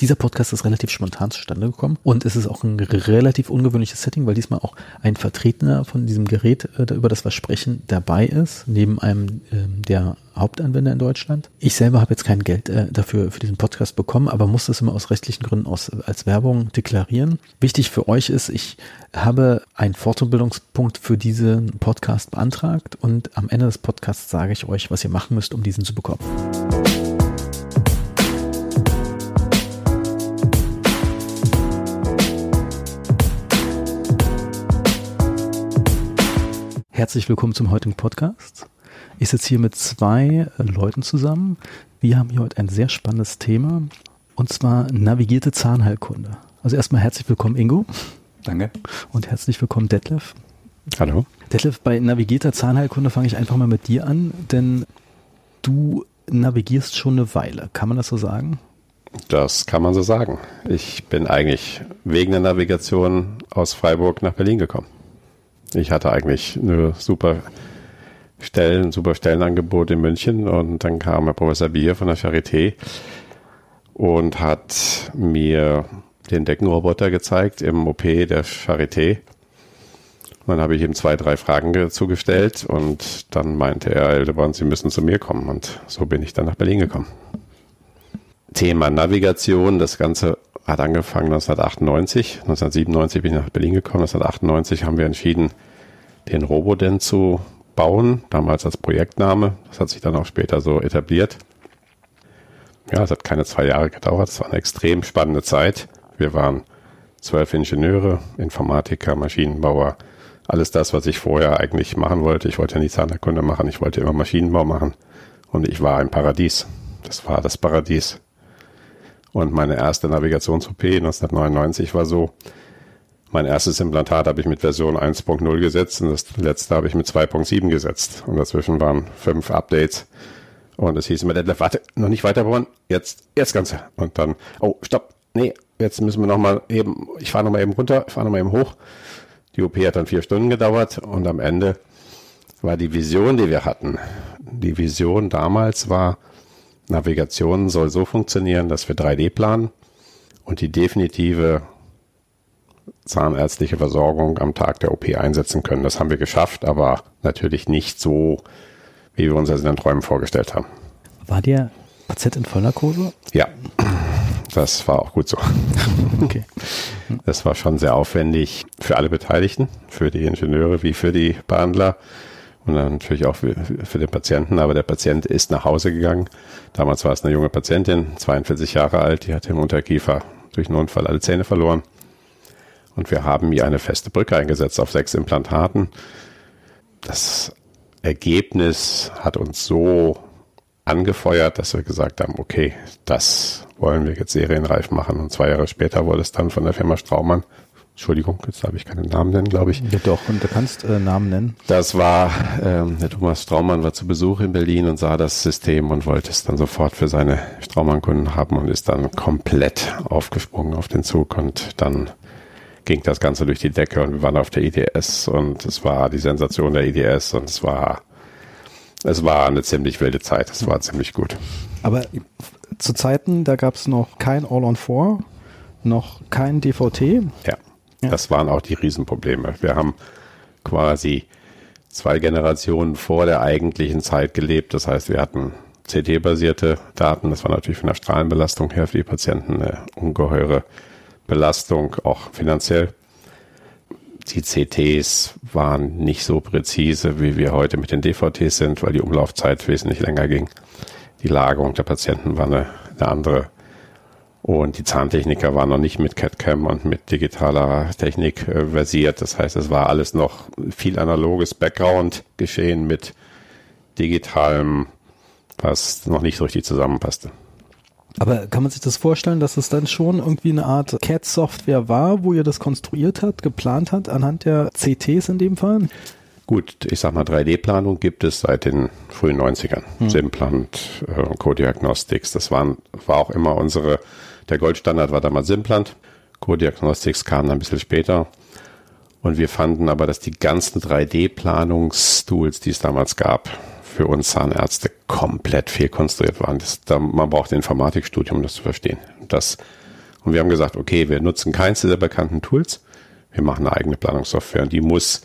Dieser Podcast ist relativ spontan zustande gekommen und es ist auch ein relativ ungewöhnliches Setting, weil diesmal auch ein Vertreter von diesem Gerät, äh, über das wir sprechen, dabei ist, neben einem ähm, der Hauptanwender in Deutschland. Ich selber habe jetzt kein Geld äh, dafür für diesen Podcast bekommen, aber muss das immer aus rechtlichen Gründen aus, als Werbung deklarieren. Wichtig für euch ist, ich habe einen Fortbildungspunkt für diesen Podcast beantragt und am Ende des Podcasts sage ich euch, was ihr machen müsst, um diesen zu bekommen. Herzlich willkommen zum heutigen Podcast. Ich sitze hier mit zwei äh, Leuten zusammen. Wir haben hier heute ein sehr spannendes Thema und zwar navigierte Zahnheilkunde. Also erstmal herzlich willkommen, Ingo. Danke. Und herzlich willkommen, Detlef. Hallo. Detlef, bei navigierter Zahnheilkunde fange ich einfach mal mit dir an, denn du navigierst schon eine Weile. Kann man das so sagen? Das kann man so sagen. Ich bin eigentlich wegen der Navigation aus Freiburg nach Berlin gekommen. Ich hatte eigentlich eine super Stellen, super Stellenangebot in München und dann kam Herr Professor Bier von der Charité und hat mir den Deckenroboter gezeigt im OP der Charité. Dann habe ich ihm zwei, drei Fragen zugestellt und dann meinte er, Eldebrand, Sie müssen zu mir kommen und so bin ich dann nach Berlin gekommen. Thema Navigation, das Ganze hat angefangen 1998. 1997 bin ich nach Berlin gekommen. 1998 haben wir entschieden, den Roboden zu bauen, damals als Projektname. Das hat sich dann auch später so etabliert. Ja, es hat keine zwei Jahre gedauert. Es war eine extrem spannende Zeit. Wir waren zwölf Ingenieure, Informatiker, Maschinenbauer, alles das, was ich vorher eigentlich machen wollte. Ich wollte ja nie Zahnerkunde machen, ich wollte immer Maschinenbau machen. Und ich war im Paradies. Das war das Paradies. Und meine erste Navigations-OP 1999 war so, mein erstes Implantat habe ich mit Version 1.0 gesetzt und das letzte habe ich mit 2.7 gesetzt. Und dazwischen waren fünf Updates. Und es hieß immer, Detlef, warte, noch nicht weiterbauen, jetzt, jetzt Ganze. Und dann, oh, stopp, nee, jetzt müssen wir nochmal eben, ich fahre nochmal eben runter, ich fahre nochmal eben hoch. Die OP hat dann vier Stunden gedauert und am Ende war die Vision, die wir hatten. Die Vision damals war, Navigation soll so funktionieren, dass wir 3D planen und die definitive zahnärztliche Versorgung am Tag der OP einsetzen können. Das haben wir geschafft, aber natürlich nicht so, wie wir uns das in den Träumen vorgestellt haben. War der Patient in Vollnarkose? Ja, das war auch gut so. Okay. Das war schon sehr aufwendig für alle Beteiligten, für die Ingenieure wie für die Behandler und dann natürlich auch für, für, den Patienten. Aber der Patient ist nach Hause gegangen. Damals war es eine junge Patientin, 42 Jahre alt, die hatte im Unterkiefer durch einen Unfall alle Zähne verloren. Und wir haben hier eine feste Brücke eingesetzt auf sechs Implantaten. Das Ergebnis hat uns so angefeuert, dass wir gesagt haben, okay, das wollen wir jetzt serienreif machen. Und zwei Jahre später wurde es dann von der Firma Straumann Entschuldigung, jetzt darf ich keinen Namen nennen, glaube ich. Ja, doch, und du kannst äh, Namen nennen. Das war, ähm, der Thomas Straumann war zu Besuch in Berlin und sah das System und wollte es dann sofort für seine Straumann-Kunden haben und ist dann komplett aufgesprungen auf den Zug und dann ging das Ganze durch die Decke und wir waren auf der IDS und es war die Sensation der IDS und es war, es war eine ziemlich wilde Zeit. Es war ziemlich gut. Aber zu Zeiten, da gab es noch kein All-on-4, noch kein DVT. Ja. Das waren auch die Riesenprobleme. Wir haben quasi zwei Generationen vor der eigentlichen Zeit gelebt. Das heißt, wir hatten CT-basierte Daten. Das war natürlich von der Strahlenbelastung her für die Patienten eine ungeheure Belastung, auch finanziell. Die CTs waren nicht so präzise, wie wir heute mit den DVTs sind, weil die Umlaufzeit wesentlich länger ging. Die Lagerung der Patienten war eine, eine andere. Und die Zahntechniker waren noch nicht mit CAD-CAM und mit digitaler Technik äh, versiert. Das heißt, es war alles noch viel analoges Background geschehen mit digitalem, was noch nicht so richtig zusammenpasste. Aber kann man sich das vorstellen, dass es dann schon irgendwie eine Art CAD-Software war, wo ihr das konstruiert habt, geplant habt, anhand der CTs in dem Fall? Gut, ich sag mal, 3D-Planung gibt es seit den frühen 90ern. Hm. Simplant, äh, Co-Diagnostics, das waren, war auch immer unsere der Goldstandard war damals Simplant. Co-Diagnostics kam dann ein bisschen später. Und wir fanden aber, dass die ganzen 3D-Planungstools, die es damals gab, für uns Zahnärzte komplett fehlkonstruiert waren. Das, da, man braucht ein Informatikstudium, um das zu verstehen. Das Und wir haben gesagt, okay, wir nutzen keins der bekannten Tools. Wir machen eine eigene Planungssoftware und die muss,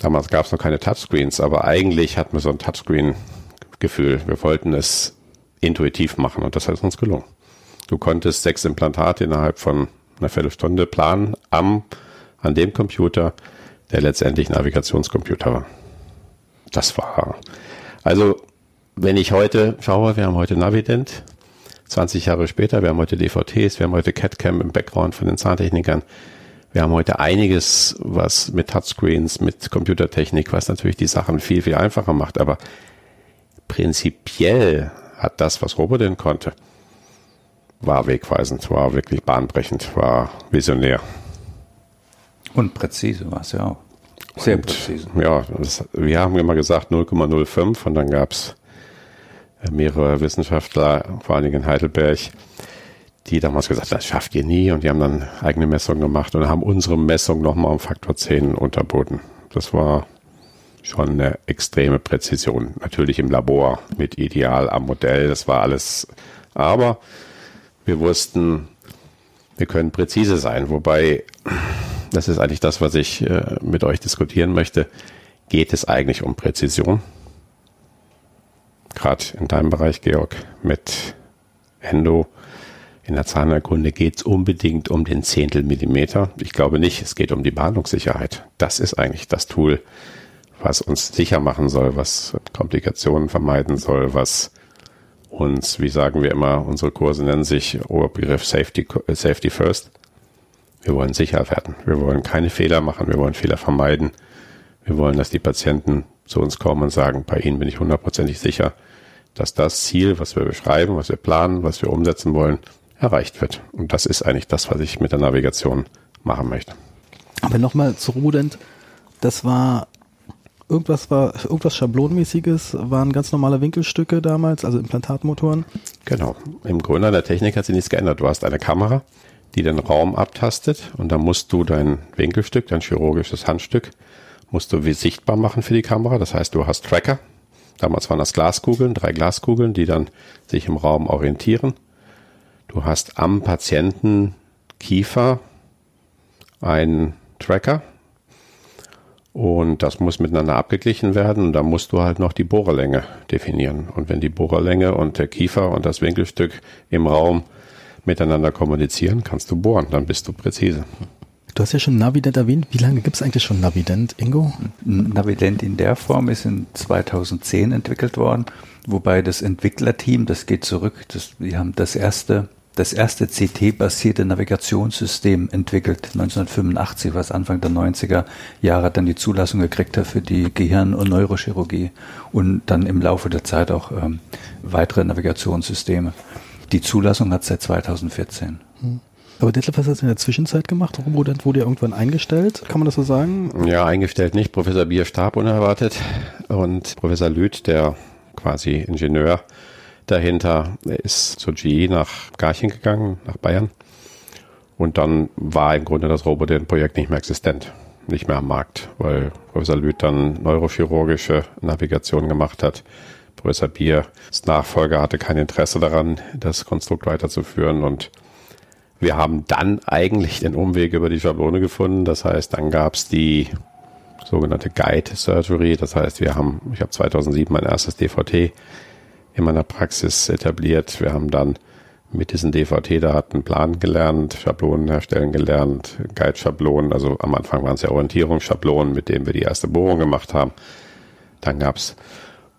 damals gab es noch keine Touchscreens, aber eigentlich hatten wir so ein Touchscreen-Gefühl. Wir wollten es intuitiv machen und das hat uns gelungen. Du konntest sechs Implantate innerhalb von einer Viertelstunde planen am, an dem Computer, der letztendlich Navigationscomputer war. Das war, also, wenn ich heute schaue, wir haben heute Navident, 20 Jahre später, wir haben heute DVTs, wir haben heute CAD-Cam im Background von den Zahntechnikern. Wir haben heute einiges, was mit Touchscreens, mit Computertechnik, was natürlich die Sachen viel, viel einfacher macht. Aber prinzipiell hat das, was Robodin konnte, war wegweisend, war wirklich bahnbrechend, war visionär. Und präzise war es ja auch. Sehr und, präzise. Ja, das, wir haben immer gesagt 0,05 und dann gab es mehrere Wissenschaftler, vor allen Dingen in Heidelberg, die damals gesagt haben, das schafft ihr nie und die haben dann eigene Messungen gemacht und haben unsere Messung nochmal um Faktor 10 unterboten. Das war schon eine extreme Präzision. Natürlich im Labor mit Ideal am Modell, das war alles. Aber wir wussten, wir können präzise sein. Wobei, das ist eigentlich das, was ich äh, mit euch diskutieren möchte. Geht es eigentlich um Präzision? Gerade in deinem Bereich, Georg, mit Endo. In der Zahnerkunde geht es unbedingt um den Zehntel Millimeter. Ich glaube nicht, es geht um die Behandlungssicherheit. Das ist eigentlich das Tool, was uns sicher machen soll, was Komplikationen vermeiden soll, was uns, wie sagen wir immer, unsere Kurse nennen sich Oberbegriff Safety, Safety First. Wir wollen sicher werden. Wir wollen keine Fehler machen. Wir wollen Fehler vermeiden. Wir wollen, dass die Patienten zu uns kommen und sagen, bei ihnen bin ich hundertprozentig sicher, dass das Ziel, was wir beschreiben, was wir planen, was wir umsetzen wollen, erreicht wird. Und das ist eigentlich das, was ich mit der Navigation machen möchte. Aber nochmal zu Rudent, das war irgendwas war irgendwas Schablonmäßiges, waren ganz normale Winkelstücke damals, also Implantatmotoren. Genau. Im Grunde an der Technik hat sich nichts geändert. Du hast eine Kamera, die den Raum abtastet und dann musst du dein Winkelstück, dein chirurgisches Handstück, musst du wie sichtbar machen für die Kamera. Das heißt, du hast Tracker. Damals waren das Glaskugeln, drei Glaskugeln, die dann sich im Raum orientieren. Du hast am Patienten Kiefer einen Tracker, und das muss miteinander abgeglichen werden und da musst du halt noch die Bohrerlänge definieren. Und wenn die Bohrerlänge und der Kiefer und das Winkelstück im Raum miteinander kommunizieren, kannst du bohren, dann bist du präzise. Du hast ja schon Navident erwähnt. Wie lange gibt es eigentlich schon Navident, Ingo? Navident in der Form ist in 2010 entwickelt worden, wobei das Entwicklerteam, das geht zurück, das, wir haben das erste das erste CT-basierte Navigationssystem entwickelt, 1985, was Anfang der 90er Jahre dann die Zulassung gekriegt hat für die Gehirn- und Neurochirurgie und dann im Laufe der Zeit auch ähm, weitere Navigationssysteme. Die Zulassung hat seit 2014. Hm. Aber Detlef, was hat in der Zwischenzeit gemacht? Robodent wurde ja irgendwann eingestellt, kann man das so sagen? Ja, eingestellt nicht. Professor Bier starb unerwartet und Professor Lüth, der quasi Ingenieur, dahinter. Er ist zur GE nach Garching gegangen, nach Bayern. Und dann war im Grunde das Roboter-Projekt nicht mehr existent, nicht mehr am Markt, weil Professor Lüth dann neurochirurgische Navigation gemacht hat. Professor Bier als Nachfolger hatte kein Interesse daran, das Konstrukt weiterzuführen und wir haben dann eigentlich den Umweg über die Schablone gefunden. Das heißt, dann gab es die sogenannte Guide Surgery. Das heißt, wir haben, ich habe 2007 mein erstes DVT in meiner Praxis etabliert. Wir haben dann mit diesen DVT-Daten Plan gelernt, Schablonen erstellen gelernt, Guide-Schablonen, also am Anfang waren es ja Orientierungsschablonen, mit denen wir die erste Bohrung gemacht haben. Dann gab es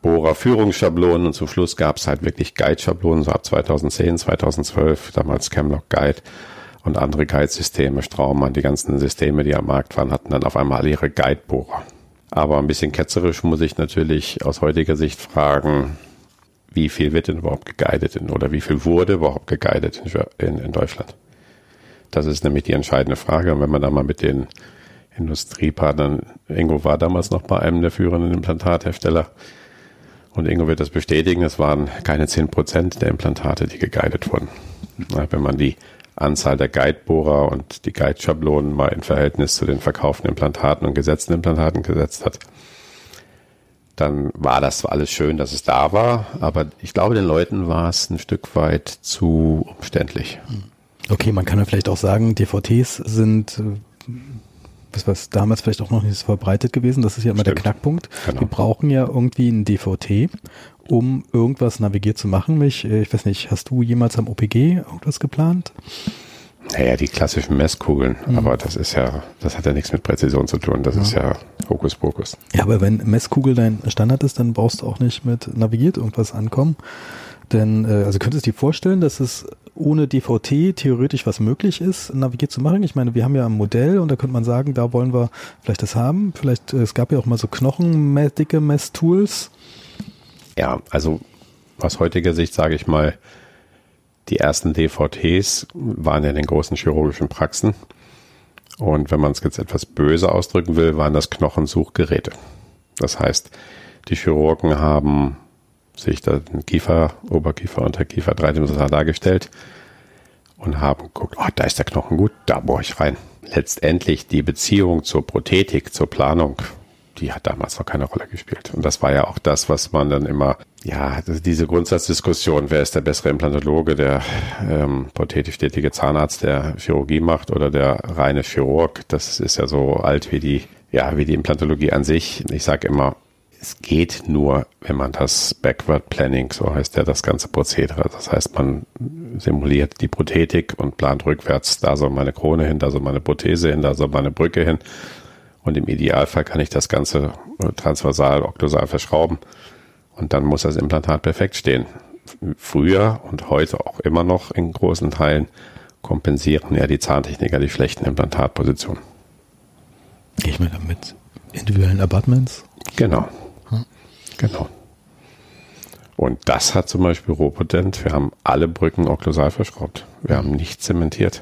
Bohrerführungsschablonen und zum Schluss gab es halt wirklich Guide-Schablonen, so ab 2010, 2012, damals Camlock Guide und andere Guide-Systeme, Straumann, die ganzen Systeme, die am Markt waren, hatten dann auf einmal ihre Guide-Bohrer. Aber ein bisschen ketzerisch muss ich natürlich aus heutiger Sicht fragen, wie viel wird denn überhaupt geguidet in, oder wie viel wurde überhaupt geguidet in, in, in Deutschland? Das ist nämlich die entscheidende Frage. Und wenn man da mal mit den Industriepartnern, Ingo war damals noch bei einem der führenden Implantathersteller, und Ingo wird das bestätigen, es waren keine zehn Prozent der Implantate, die geguidet wurden. Wenn man die Anzahl der Guidebohrer und die Guide-Schablonen mal in Verhältnis zu den verkauften Implantaten und gesetzten Implantaten gesetzt hat, dann war das zwar alles schön, dass es da war, aber ich glaube, den Leuten war es ein Stück weit zu umständlich. Okay, man kann ja vielleicht auch sagen, DVTs sind äh, was was damals vielleicht auch noch nicht so verbreitet gewesen. Das ist ja immer Stimmt. der Knackpunkt. Genau. Wir brauchen ja irgendwie ein DVT, um irgendwas navigiert zu machen. Ich, äh, ich weiß nicht, hast du jemals am OPG irgendwas geplant? Naja, die klassischen Messkugeln, Mhm. aber das ist ja, das hat ja nichts mit Präzision zu tun. Das ist ja Hokuspokus. Ja, aber wenn Messkugel dein Standard ist, dann brauchst du auch nicht mit navigiert irgendwas ankommen. Denn, äh, also könntest du dir vorstellen, dass es ohne DVT theoretisch was möglich ist, navigiert zu machen? Ich meine, wir haben ja ein Modell und da könnte man sagen, da wollen wir vielleicht das haben. Vielleicht, äh, es gab ja auch mal so knochendicke Messtools. Ja, also aus heutiger Sicht sage ich mal, die ersten DVTs waren ja in den großen chirurgischen Praxen. Und wenn man es jetzt etwas böse ausdrücken will, waren das Knochensuchgeräte. Das heißt, die Chirurgen haben sich da den Kiefer, Oberkiefer, Unterkiefer dreidimensional dargestellt und haben geguckt, oh, da ist der Knochen gut, da bohre ich rein. Letztendlich die Beziehung zur Prothetik, zur Planung, die hat damals noch keine Rolle gespielt. Und das war ja auch das, was man dann immer, ja, das- diese Grundsatzdiskussion, wer ist der bessere Implantologe, der ähm, tätige Zahnarzt, der Chirurgie macht oder der reine Chirurg, das ist ja so alt wie die, ja, wie die Implantologie an sich. Ich sage immer, es geht nur, wenn man das Backward Planning, so heißt ja das ganze Prozedere. Das heißt, man simuliert die Prothetik und plant rückwärts, da soll meine Krone hin, da soll meine Prothese hin, da soll meine Brücke hin. Und im Idealfall kann ich das Ganze äh, transversal, okklusal verschrauben. Und dann muss das Implantat perfekt stehen. Früher und heute auch immer noch in großen Teilen kompensieren ja die Zahntechniker die schlechten Implantatpositionen. Ich meine, mit individuellen Abutments. Genau. Genau. Und das hat zum Beispiel Ropotent. Wir haben alle Brücken okklusal verschraubt. Wir haben nicht zementiert.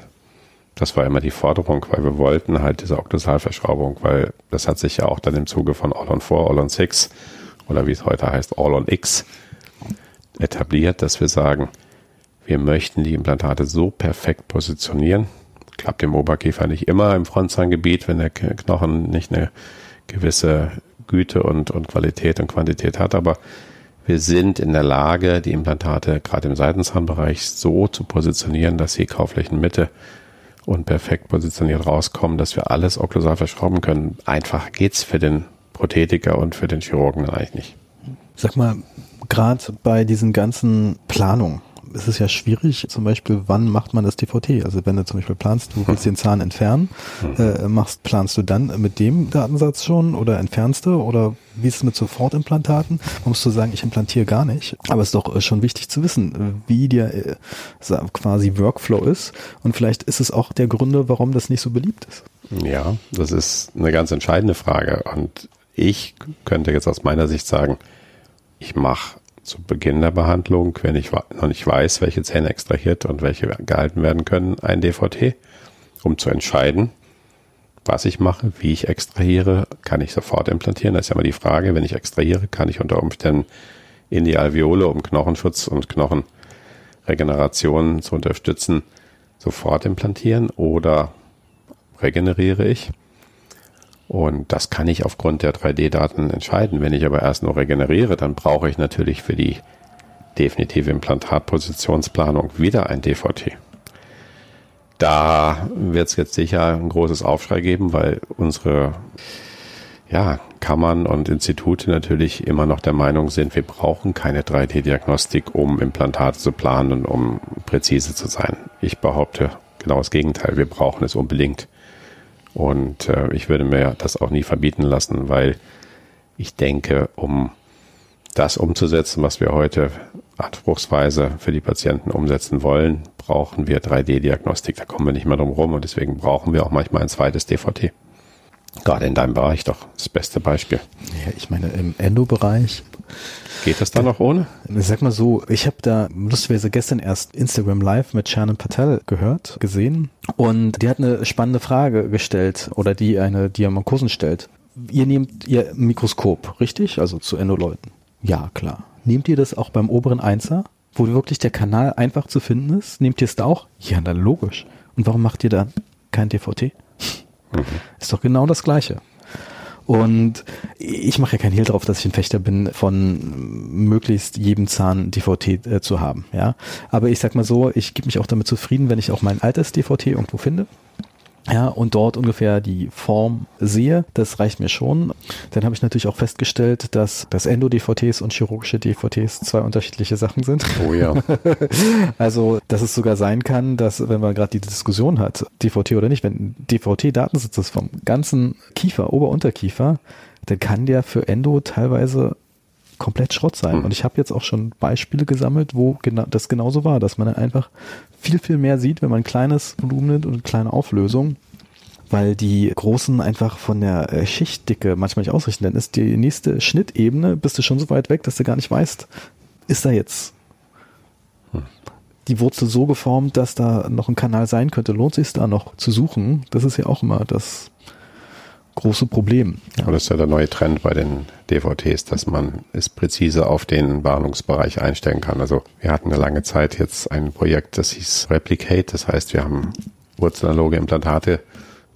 Das war immer die Forderung, weil wir wollten halt diese Okklusalverschraubung, weil das hat sich ja auch dann im Zuge von All on 4, All on 6 oder wie es heute heißt, All on X etabliert, dass wir sagen, wir möchten die Implantate so perfekt positionieren. Klappt im Oberkiefer nicht immer im Frontzahngebiet, wenn der Knochen nicht eine gewisse Güte und, und Qualität und Quantität hat, aber wir sind in der Lage, die Implantate gerade im Seitenzahnbereich so zu positionieren, dass sie Kauflächenmitte und perfekt positioniert rauskommen, dass wir alles okklusal verschrauben können. Einfach geht's für den Prothetiker und für den Chirurgen eigentlich nicht. Sag mal, gerade bei diesen ganzen Planungen ist es ja schwierig, zum Beispiel, wann macht man das DVT? Also wenn du zum Beispiel planst, du willst den Zahn entfernen, äh, machst, planst du dann mit dem Datensatz schon oder entfernst du? Oder wie ist es mit Sofortimplantaten? Man muss so sagen, ich implantiere gar nicht. Aber es ist doch äh, schon wichtig zu wissen, äh, wie der äh, quasi Workflow ist. Und vielleicht ist es auch der Gründe, warum das nicht so beliebt ist. Ja, das ist eine ganz entscheidende Frage. Und ich könnte jetzt aus meiner Sicht sagen, ich mache zu Beginn der Behandlung, wenn ich noch nicht weiß, welche Zähne extrahiert und welche gehalten werden können, ein DVT, um zu entscheiden, was ich mache, wie ich extrahiere, kann ich sofort implantieren. Das ist ja immer die Frage, wenn ich extrahiere, kann ich unter Umständen in die Alveole, um Knochenschutz und Knochenregeneration zu unterstützen, sofort implantieren oder regeneriere ich. Und das kann ich aufgrund der 3D-Daten entscheiden. Wenn ich aber erst nur regeneriere, dann brauche ich natürlich für die definitive Implantatpositionsplanung wieder ein DVT. Da wird es jetzt sicher ein großes Aufschrei geben, weil unsere ja, Kammern und Institute natürlich immer noch der Meinung sind, wir brauchen keine 3D-Diagnostik, um Implantate zu planen und um präzise zu sein. Ich behaupte genau das Gegenteil. Wir brauchen es unbedingt. Und äh, ich würde mir das auch nie verbieten lassen, weil ich denke, um das umzusetzen, was wir heute anspruchsweise für die Patienten umsetzen wollen, brauchen wir 3D-Diagnostik. Da kommen wir nicht mehr drum rum und deswegen brauchen wir auch manchmal ein zweites DVT. Gerade in deinem Bereich doch das beste Beispiel. Ja, ich meine, im Endo-Bereich Geht das da noch ohne? Sag mal so, ich habe da lustigerweise gestern erst Instagram Live mit Shannon Patel gehört, gesehen und die hat eine spannende Frage gestellt oder die eine Diamankosen stellt. Ihr nehmt ihr Mikroskop, richtig? Also zu Endoleuten. Ja, klar. Nehmt ihr das auch beim oberen Einser, wo wirklich der Kanal einfach zu finden ist? Nehmt ihr es da auch? Ja, dann logisch. Und warum macht ihr dann kein DVT? Ist doch genau das Gleiche. Und ich mache ja keinen Hehl drauf, dass ich ein Fechter bin, von möglichst jedem Zahn DVT äh, zu haben. Ja, aber ich sag mal so, ich gebe mich auch damit zufrieden, wenn ich auch mein altes DVT irgendwo finde ja, und dort ungefähr die Form sehe, das reicht mir schon. Dann habe ich natürlich auch festgestellt, dass das Endo-DVTs und chirurgische DVTs zwei unterschiedliche Sachen sind. Oh ja. also, dass es sogar sein kann, dass, wenn man gerade die Diskussion hat, DVT oder nicht, wenn DVT-Datensitz ist vom ganzen Kiefer, Ober-Unterkiefer, dann kann der für Endo teilweise komplett Schrott sein. Hm. Und ich habe jetzt auch schon Beispiele gesammelt, wo genau, das genauso war, dass man einfach viel, viel mehr sieht, wenn man ein kleines Volumen nimmt und eine kleine Auflösung, weil die großen einfach von der äh, Schichtdicke manchmal nicht ausrichten. Dann ist die nächste Schnittebene, bist du schon so weit weg, dass du gar nicht weißt, ist da jetzt hm. die Wurzel so geformt, dass da noch ein Kanal sein könnte. Lohnt sich da noch zu suchen? Das ist ja auch immer das große Problem. Ja. Und das ist ja der neue Trend bei den DVTs, dass man es präzise auf den Warnungsbereich einstellen kann. Also wir hatten eine lange Zeit jetzt ein Projekt, das hieß Replicate. Das heißt, wir haben wurzelanaloge Implantate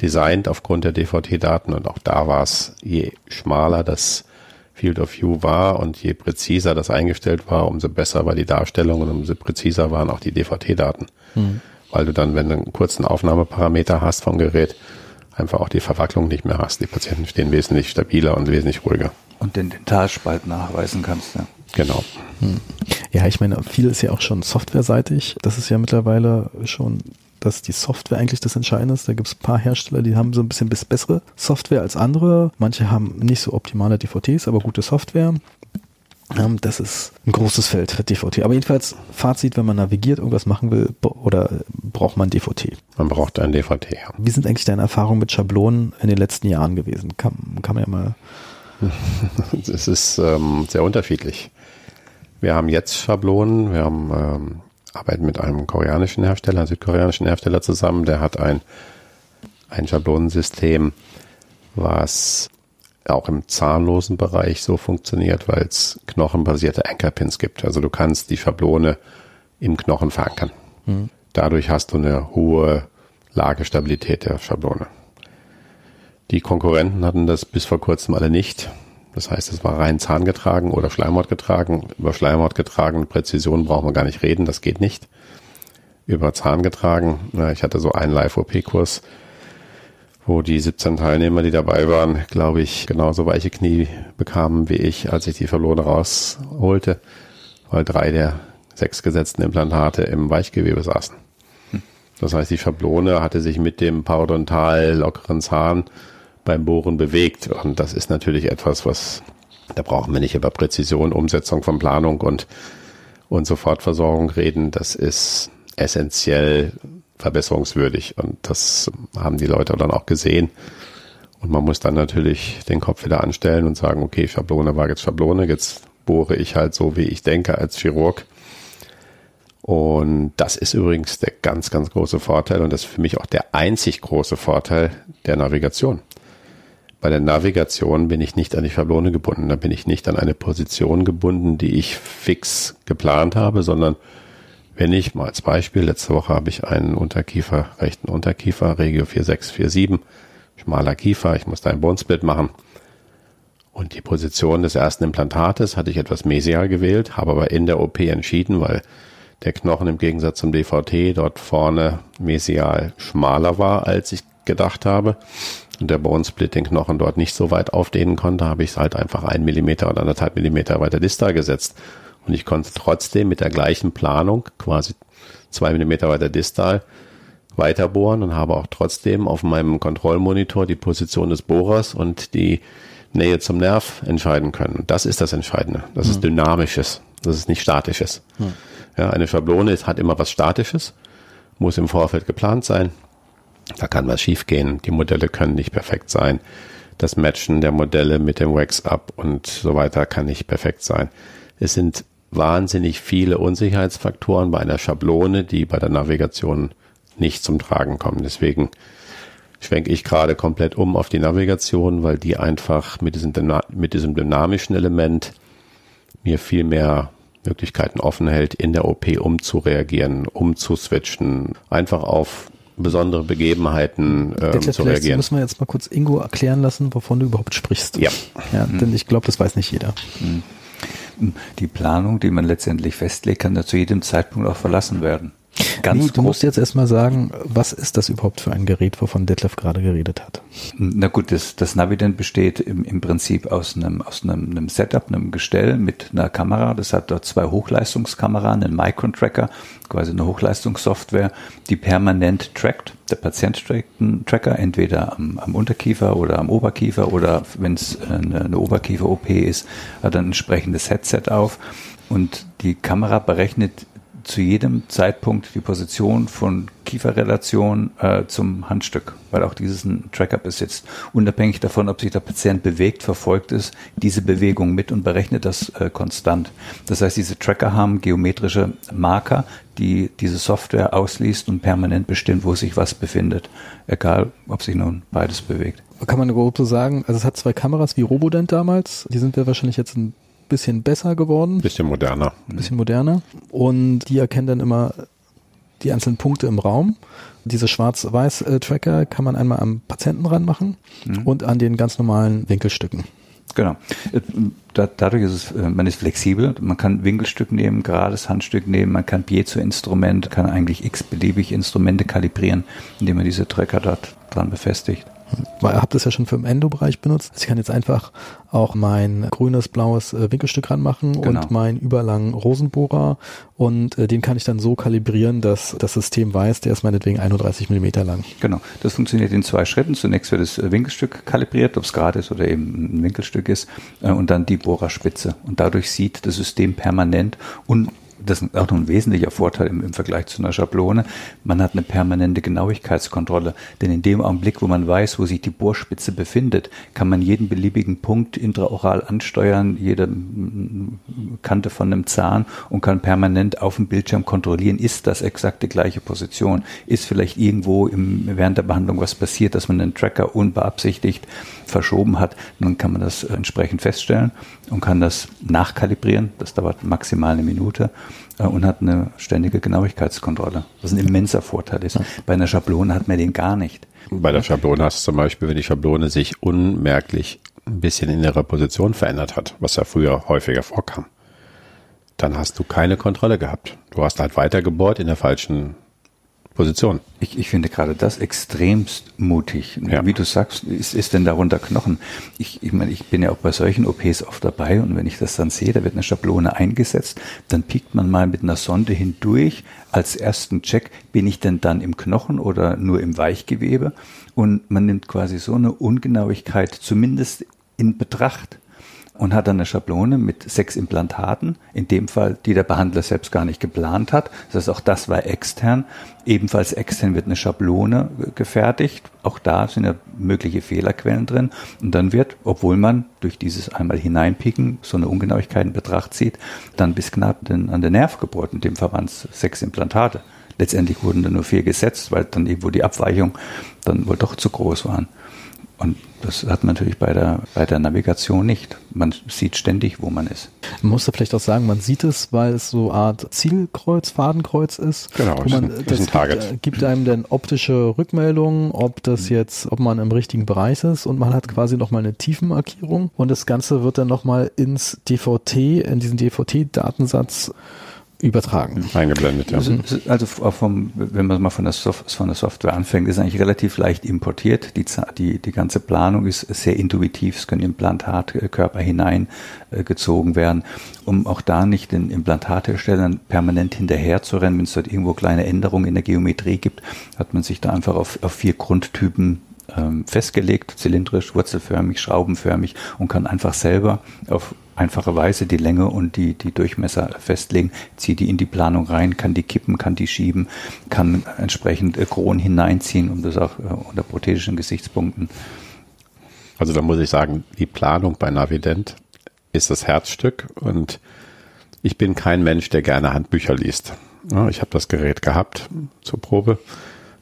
designt aufgrund der DVT-Daten und auch da war es, je schmaler das Field of View war und je präziser das eingestellt war, umso besser war die Darstellung und umso präziser waren auch die DVT-Daten. Mhm. Weil du dann, wenn du einen kurzen Aufnahmeparameter hast vom Gerät, einfach auch die Verwacklung nicht mehr hast. Die Patienten stehen wesentlich stabiler und wesentlich ruhiger. Und den Dentalspalt nachweisen kannst, ja. Genau. Hm. Ja, ich meine, viel ist ja auch schon softwareseitig. Das ist ja mittlerweile schon, dass die Software eigentlich das Entscheidende ist. Da gibt es ein paar Hersteller, die haben so ein bisschen bessere Software als andere. Manche haben nicht so optimale DVTs, aber gute Software. Ähm, das ist ein großes Feld für DVT. Aber jedenfalls, Fazit, wenn man navigiert, irgendwas machen will, oder braucht man DVT? Man braucht ein DVT, ja. Wie sind eigentlich deine Erfahrungen mit Schablonen in den letzten Jahren gewesen? Kann, kann man ja mal. Es ist ähm, sehr unterschiedlich. Wir haben jetzt Schablonen, wir haben ähm, arbeiten mit einem koreanischen Hersteller, einem südkoreanischen Hersteller zusammen, der hat ein, ein Schablonensystem, was auch im zahnlosen Bereich so funktioniert, weil es knochenbasierte Ankerpins gibt. Also du kannst die Schablone im Knochen verankern. Mhm. Dadurch hast du eine hohe Lagestabilität der Schablone. Die Konkurrenten hatten das bis vor kurzem alle nicht. Das heißt, es war rein zahngetragen oder Schleimhaut getragen. Über Schleimhaut getragen, Präzision brauchen wir gar nicht reden, das geht nicht. Über Zahn getragen, ich hatte so einen Live-OP-Kurs, wo die 17 Teilnehmer, die dabei waren, glaube ich, genauso weiche Knie bekamen wie ich, als ich die Verlone rausholte, weil drei der sechs gesetzten Implantate im Weichgewebe saßen. Das heißt, die Schablone hatte sich mit dem parodontal lockeren Zahn beim Bohren bewegt. Und das ist natürlich etwas, was, da brauchen wir nicht über Präzision, Umsetzung von Planung und, und Sofortversorgung reden. Das ist essentiell verbesserungswürdig. Und das haben die Leute dann auch gesehen. Und man muss dann natürlich den Kopf wieder anstellen und sagen, okay, Schablone war jetzt Schablone, jetzt bohre ich halt so, wie ich denke als Chirurg. Und das ist übrigens der ganz, ganz große Vorteil und das ist für mich auch der einzig große Vorteil der Navigation. Bei der Navigation bin ich nicht an die Schablone gebunden, da bin ich nicht an eine Position gebunden, die ich fix geplant habe, sondern wenn ich mal als Beispiel, letzte Woche habe ich einen Unterkiefer, rechten Unterkiefer, Regio 4647, schmaler Kiefer, ich musste einen Bonesplit machen. Und die Position des ersten Implantates hatte ich etwas mesial gewählt, habe aber in der OP entschieden, weil der Knochen im Gegensatz zum DVT dort vorne mesial schmaler war, als ich gedacht habe. Und der Bonesplit den Knochen dort nicht so weit aufdehnen konnte, habe ich es halt einfach einen Millimeter oder anderthalb Millimeter weiter distal gesetzt. Und ich konnte trotzdem mit der gleichen Planung, quasi zwei Millimeter weiter distal, weiterbohren und habe auch trotzdem auf meinem Kontrollmonitor die Position des Bohrers und die Nähe zum Nerv entscheiden können. Und das ist das Entscheidende. Das mhm. ist Dynamisches. Das ist nicht Statisches. Mhm. Ja, eine Schablone hat immer was Statisches, muss im Vorfeld geplant sein. Da kann was schiefgehen. Die Modelle können nicht perfekt sein. Das Matchen der Modelle mit dem Wax-Up und so weiter kann nicht perfekt sein. Es sind wahnsinnig viele Unsicherheitsfaktoren bei einer Schablone, die bei der Navigation nicht zum Tragen kommen. Deswegen schwenke ich gerade komplett um auf die Navigation, weil die einfach mit diesem, mit diesem dynamischen Element mir viel mehr Möglichkeiten offen hält, in der OP umzureagieren, umzuswitchen, einfach auf besondere Begebenheiten ähm, Detlef, zu vielleicht reagieren. müssen wir jetzt mal kurz Ingo erklären lassen, wovon du überhaupt sprichst. Ja. ja Denn ich glaube, das weiß nicht jeder. Die Planung, die man letztendlich festlegt, kann ja zu jedem Zeitpunkt auch verlassen werden. Ganz nee, du grob- musst jetzt erstmal sagen, was ist das überhaupt für ein Gerät, wovon Detlef gerade geredet hat? Na gut, das, das Navident besteht im, im Prinzip aus einem, aus einem, einem Setup, einem Gestell mit einer Kamera. Das hat dort zwei Hochleistungskameras, einen Micron-Tracker, quasi eine Hochleistungssoftware, die permanent trackt. Der Patient trackt einen Tracker entweder am, am Unterkiefer oder am Oberkiefer oder wenn es eine, eine Oberkiefer-OP ist, hat ein entsprechendes Headset auf und die Kamera berechnet zu jedem Zeitpunkt die Position von Kieferrelation äh, zum Handstück, weil auch dieses ein Tracker besitzt. Unabhängig davon, ob sich der Patient bewegt, verfolgt es diese Bewegung mit und berechnet das äh, konstant. Das heißt, diese Tracker haben geometrische Marker, die diese Software ausliest und permanent bestimmt, wo sich was befindet, egal ob sich nun beides bewegt. Kann man grob so sagen, also es hat zwei Kameras wie Robodent damals, die sind ja wahrscheinlich jetzt ein bisschen besser geworden, Bisschen moderner. ein bisschen moderner und die erkennen dann immer die einzelnen Punkte im Raum. Diese Schwarz-Weiß-Tracker kann man einmal am Patienten ranmachen und an den ganz normalen Winkelstücken. Genau. Äh, Da, dadurch ist es, äh, man ist flexibel. Man kann Winkelstück nehmen, gerades Handstück nehmen, man kann Piezo-Instrument, kann eigentlich x-beliebig Instrumente kalibrieren, indem man diese Tracker dort dran befestigt. Habt das ja schon für den Endo-Bereich benutzt. Also ich kann jetzt einfach auch mein grünes, blaues äh, Winkelstück ranmachen Genau. und meinen überlangen Rosenbohrer und äh, den kann ich dann so kalibrieren, dass das System weiß, der ist meinetwegen 31 Millimeter lang. Genau. Das funktioniert in zwei Schritten. Zunächst wird das äh, Winkelstück kalibriert, ob es gerade ist oder eben ein Winkelstück ist, äh, und dann die Bohrerspitze. Und dadurch sieht das System permanent und das ist auch noch ein wesentlicher Vorteil im, im Vergleich zu einer Schablone. Man hat eine permanente Genauigkeitskontrolle. Denn in dem Augenblick, wo man weiß, wo sich die Bohrspitze befindet, kann man jeden beliebigen Punkt intraoral ansteuern, jede Kante von einem Zahn und kann permanent auf dem Bildschirm kontrollieren, ist das exakt die gleiche Position? Ist vielleicht irgendwo im, während der Behandlung was passiert, dass man den Tracker unbeabsichtigt verschoben hat? Dann kann man das entsprechend feststellen und kann das nachkalibrieren. Das dauert maximal eine Minute und hat eine ständige Genauigkeitskontrolle. Was ein immenser Vorteil ist. Bei einer Schablone hat man den gar nicht. Bei der Schablone hast du zum Beispiel, wenn die Schablone sich unmerklich ein bisschen in ihrer Position verändert hat, was ja früher häufiger vorkam, dann hast du keine Kontrolle gehabt. Du hast halt weitergebohrt in der falschen Position. Ich, ich finde gerade das extremst mutig. Ja. Wie du sagst, ist, ist denn darunter Knochen? Ich, ich meine, ich bin ja auch bei solchen OPs oft dabei und wenn ich das dann sehe, da wird eine Schablone eingesetzt, dann piekt man mal mit einer Sonde hindurch als ersten Check, bin ich denn dann im Knochen oder nur im Weichgewebe? Und man nimmt quasi so eine Ungenauigkeit zumindest in Betracht und hat dann eine Schablone mit sechs Implantaten, in dem Fall, die der Behandler selbst gar nicht geplant hat. Das heißt, auch das war extern. Ebenfalls extern wird eine Schablone gefertigt. Auch da sind ja mögliche Fehlerquellen drin. Und dann wird, obwohl man durch dieses einmal hineinpicken so eine Ungenauigkeit in Betracht zieht, dann bis knapp an den Nerv gebohrt. In dem Fall waren es sechs Implantate. Letztendlich wurden dann nur vier gesetzt, weil dann irgendwo die Abweichung dann wohl doch zu groß waren. Und das hat man natürlich bei der, bei der Navigation nicht. Man sieht ständig, wo man ist. Man muss da vielleicht auch sagen, man sieht es, weil es so eine Art Zielkreuz, Fadenkreuz ist. Genau, wo ist man, ein- ist das ein Target. Gibt, äh, gibt einem dann optische Rückmeldungen, ob das jetzt, ob man im richtigen Bereich ist und man hat quasi nochmal eine Tiefenmarkierung und das Ganze wird dann nochmal ins DVT, in diesen DVT-Datensatz übertragen. Eingeblendet, ja. Also, also vom, wenn man mal von der, von der Software anfängt, ist eigentlich relativ leicht importiert. Die, die, die ganze Planung ist sehr intuitiv. Es können Implantatkörper hineingezogen werden, um auch da nicht den Implantatherstellern permanent hinterher zu rennen. Wenn es dort irgendwo kleine Änderungen in der Geometrie gibt, hat man sich da einfach auf, auf vier Grundtypen ähm, festgelegt, zylindrisch, wurzelförmig, schraubenförmig und kann einfach selber auf einfache Weise die Länge und die, die Durchmesser festlegen, zieht die in die Planung rein, kann die kippen, kann die schieben, kann entsprechend äh, Kronen hineinziehen, um das auch äh, unter prothetischen Gesichtspunkten. Also da muss ich sagen, die Planung bei Navident ist das Herzstück und ich bin kein Mensch, der gerne Handbücher liest. Ich habe das Gerät gehabt zur Probe,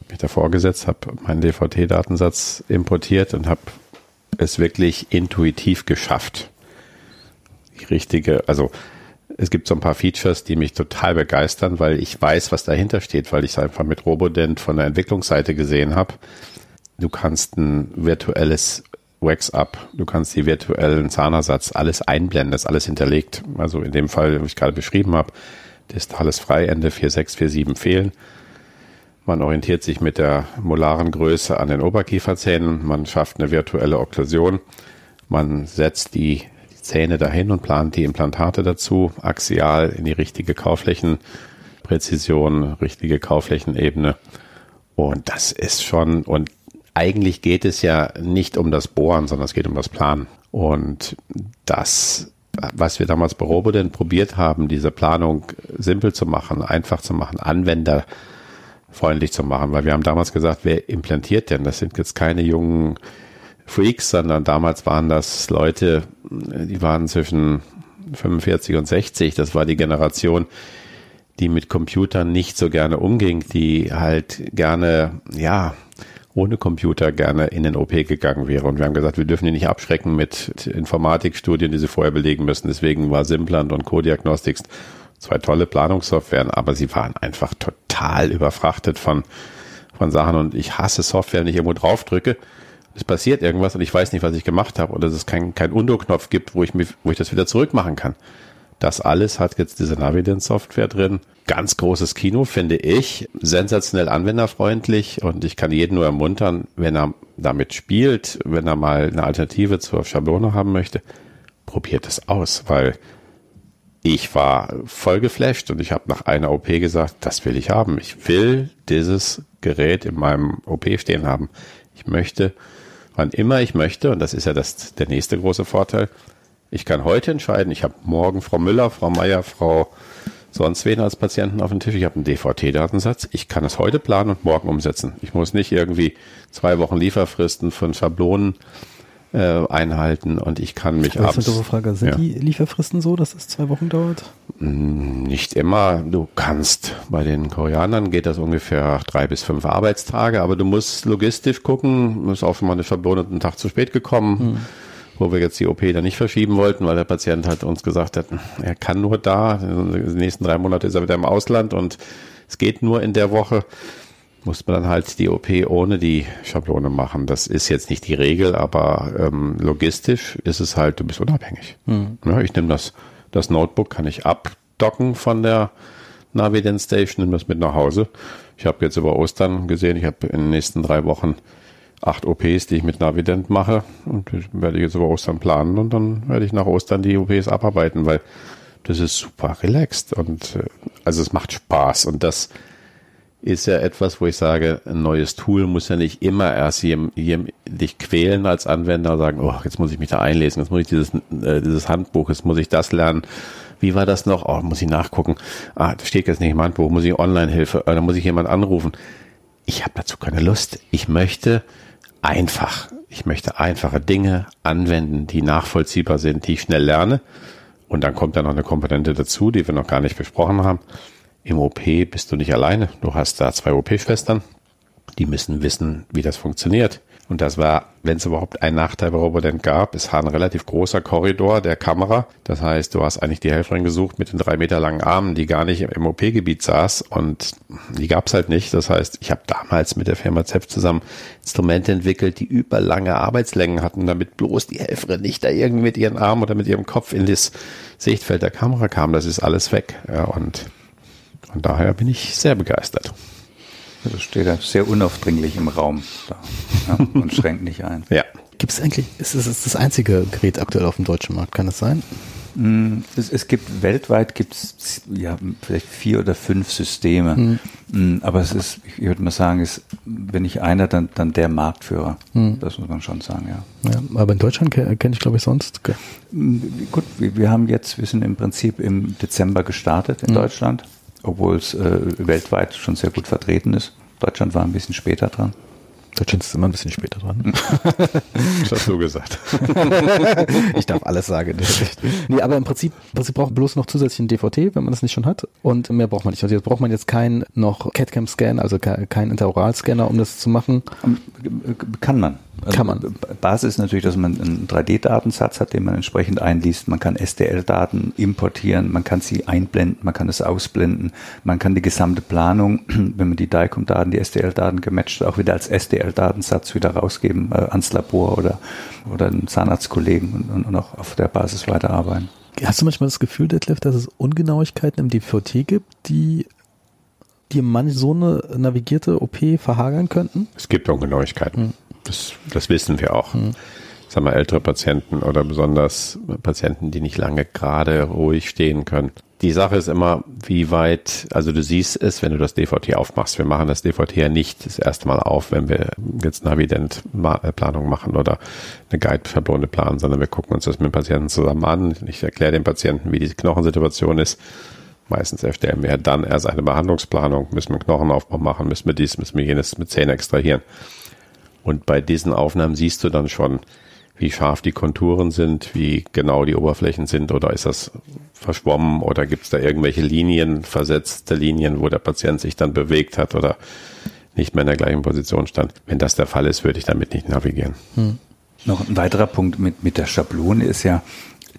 mich davor gesetzt, habe meinen DVT-Datensatz importiert und habe es wirklich intuitiv geschafft. Die richtige, also Es gibt so ein paar Features, die mich total begeistern, weil ich weiß, was dahinter steht, weil ich es einfach mit Robodent von der Entwicklungsseite gesehen habe. Du kannst ein virtuelles Wax-Up, du kannst die virtuellen Zahnersatz, alles einblenden, das ist alles hinterlegt. Also in dem Fall, wie ich gerade beschrieben habe, das ist alles frei, Ende 4647 fehlen. Man orientiert sich mit der molaren Größe an den Oberkieferzähnen, man schafft eine virtuelle Okklusion, man setzt die Zähne dahin und plant die Implantate dazu, axial in die richtige Kauflächenpräzision, richtige Kauflächenebene. Und das ist schon, und eigentlich geht es ja nicht um das Bohren, sondern es geht um das Planen. Und das, was wir damals bei Robodent probiert haben, diese Planung simpel zu machen, einfach zu machen, anwenderfreundlich zu machen, weil wir haben damals gesagt, wer implantiert denn? Das sind jetzt keine jungen Freaks, sondern damals waren das Leute, die waren zwischen 45 und 60. Das war die Generation, die mit Computern nicht so gerne umging, die halt gerne, ja, ohne Computer gerne in den OP gegangen wäre. Und wir haben gesagt, wir dürfen die nicht abschrecken mit Informatikstudien, die sie vorher belegen müssen. Deswegen war Simplant und Co-Diagnostics zwei tolle Planungssoftwaren, aber sie waren einfach total überfrachtet von, von Sachen. Und ich hasse Software, wenn ich irgendwo draufdrücke. Es passiert irgendwas und ich weiß nicht, was ich gemacht habe. Oder dass es keinen kein Undo-Knopf gibt, wo ich, mich, wo ich das wieder zurückmachen kann. Das alles hat jetzt diese Navident-Software drin. Ganz großes Kino, finde ich. Sensationell anwenderfreundlich und ich kann jeden nur ermuntern, wenn er damit spielt, wenn er mal eine Alternative zur Schablone haben möchte, probiert es aus, weil ich war voll geflasht und ich habe nach einer OP gesagt, das will ich haben. Ich will dieses Gerät in meinem OP stehen haben. Ich möchte, wann immer ich möchte, und das ist ja das, der nächste große Vorteil, ich kann heute entscheiden, ich habe morgen Frau Müller, Frau Meier, Frau sonst wen als Patienten auf dem Tisch. Ich habe einen DVT-Datensatz. Ich kann es heute planen und morgen umsetzen. Ich muss nicht irgendwie zwei Wochen Lieferfristen von Schablonen äh, einhalten und ich kann mich abends... Das ist eine Frage. Sind ja. die Lieferfristen so, dass es zwei Wochen dauert? Mm, nicht immer. Du kannst, bei den Koreanern geht das ungefähr drei bis fünf Arbeitstage, aber du musst logistisch gucken, ist auch schon mal einen Tag zu spät gekommen. Hm wo wir jetzt die OP dann nicht verschieben wollten, weil der Patient hat uns gesagt hat, er kann nur da, die nächsten drei Monate ist er wieder im Ausland und es geht nur in der Woche, muss man dann halt die OP ohne die Schablone machen. Das ist jetzt nicht die Regel, aber ähm, logistisch ist es halt, du bist unabhängig. Mhm. Ja, ich nehme das, das Notebook, kann ich abdocken von der Navident Station, nehme das mit nach Hause. Ich habe jetzt über Ostern gesehen, ich habe in den nächsten drei Wochen acht OPs, die ich mit Navident mache. Und ich werde jetzt über Ostern planen und dann werde ich nach Ostern die OPs abarbeiten, weil das ist super relaxed und äh, also es macht Spaß und das ist ja etwas, wo ich sage, ein neues Tool muss ja nicht immer erst hier, hier dich quälen als Anwender und sagen, oh, jetzt muss ich mich da einlesen, jetzt muss ich dieses, äh, dieses Handbuch, jetzt muss ich das lernen. Wie war das noch? Oh, muss ich nachgucken. Ah, das steht jetzt nicht im Handbuch, muss ich Online-Hilfe, äh, da muss ich jemand anrufen. Ich habe dazu keine Lust. Ich möchte einfach. Ich möchte einfache Dinge anwenden, die nachvollziehbar sind, die ich schnell lerne. Und dann kommt da noch eine Komponente dazu, die wir noch gar nicht besprochen haben. Im OP bist du nicht alleine. Du hast da zwei OP-Schwestern. Die müssen wissen, wie das funktioniert. Und das war, wenn es überhaupt einen Nachteil bei Robodent gab, es war ein relativ großer Korridor der Kamera. Das heißt, du hast eigentlich die Helferin gesucht mit den drei Meter langen Armen, die gar nicht im OP-Gebiet saß und die gab es halt nicht. Das heißt, ich habe damals mit der Firma ZEP zusammen Instrumente entwickelt, die überlange Arbeitslängen hatten, damit bloß die Helferin nicht da irgendwie mit ihren Armen oder mit ihrem Kopf in das Sichtfeld der Kamera kam. Das ist alles weg. Ja, und von daher bin ich sehr begeistert. Das steht da sehr unaufdringlich im Raum da, ja, und schränkt nicht ein. Ja. Gibt es eigentlich, ist es das einzige Gerät aktuell auf dem deutschen Markt, kann das sein? Mm, es, es gibt weltweit gibt es ja vielleicht vier oder fünf Systeme, mhm. aber es ist, ich würde mal sagen, ist, wenn nicht einer, dann, dann der Marktführer. Mhm. Das muss man schon sagen, ja. ja aber in Deutschland kenne kenn ich, glaube ich, sonst. Mm, gut, wir, wir, haben jetzt, wir sind im Prinzip im Dezember gestartet in mhm. Deutschland obwohl es äh, weltweit schon sehr gut vertreten ist. Deutschland war ein bisschen später dran. Chin ist immer ein bisschen später dran. Das hast du gesagt. ich darf alles sagen. Nee, aber im Prinzip, im Prinzip braucht man bloß noch zusätzlichen DVT, wenn man das nicht schon hat. Und mehr braucht man nicht. Also jetzt braucht man jetzt keinen noch CAD-CAM-Scan, also keinen Interoralscanner, um das zu machen. Kann man. Also kann man. Basis ist natürlich, dass man einen 3D-Datensatz hat, den man entsprechend einliest. Man kann STL-Daten importieren, man kann sie einblenden, man kann es ausblenden, man kann die gesamte Planung, wenn man die DICOM-Daten, die STL-Daten gematcht, auch wieder als STL-Datensatz wieder rausgeben äh, ans Labor oder, oder einen Zahnarztkollegen und, und auch auf der Basis weiterarbeiten. Hast du manchmal das Gefühl, Detlef, dass es Ungenauigkeiten im DVT gibt, die dir manch so eine navigierte OP verhagern könnten? Es gibt Ungenauigkeiten. Hm. Das, das wissen wir auch. Hm. Sagen wir ältere Patienten oder besonders Patienten, die nicht lange gerade ruhig stehen können. Die Sache ist immer, wie weit, also du siehst es, wenn du das DVT aufmachst. Wir machen das DVT ja nicht das erste Mal auf, wenn wir jetzt Navident-Planung machen oder eine Guide-Schablone planen, sondern wir gucken uns das mit dem Patienten zusammen an. Ich erkläre dem Patienten, wie die Knochensituation ist. Meistens erstellen wir dann erst eine Behandlungsplanung, müssen wir Knochenaufbau machen, müssen wir dies, müssen wir jenes mit Zähnen extrahieren. Und bei diesen Aufnahmen siehst du dann schon, wie scharf die Konturen sind, wie genau die Oberflächen sind oder ist das verschwommen oder gibt es da irgendwelche Linien, versetzte Linien, wo der Patient sich dann bewegt hat oder nicht mehr in der gleichen Position stand. Wenn das der Fall ist, würde ich damit nicht navigieren. Hm. Noch ein weiterer Punkt mit, mit der Schablone ist ja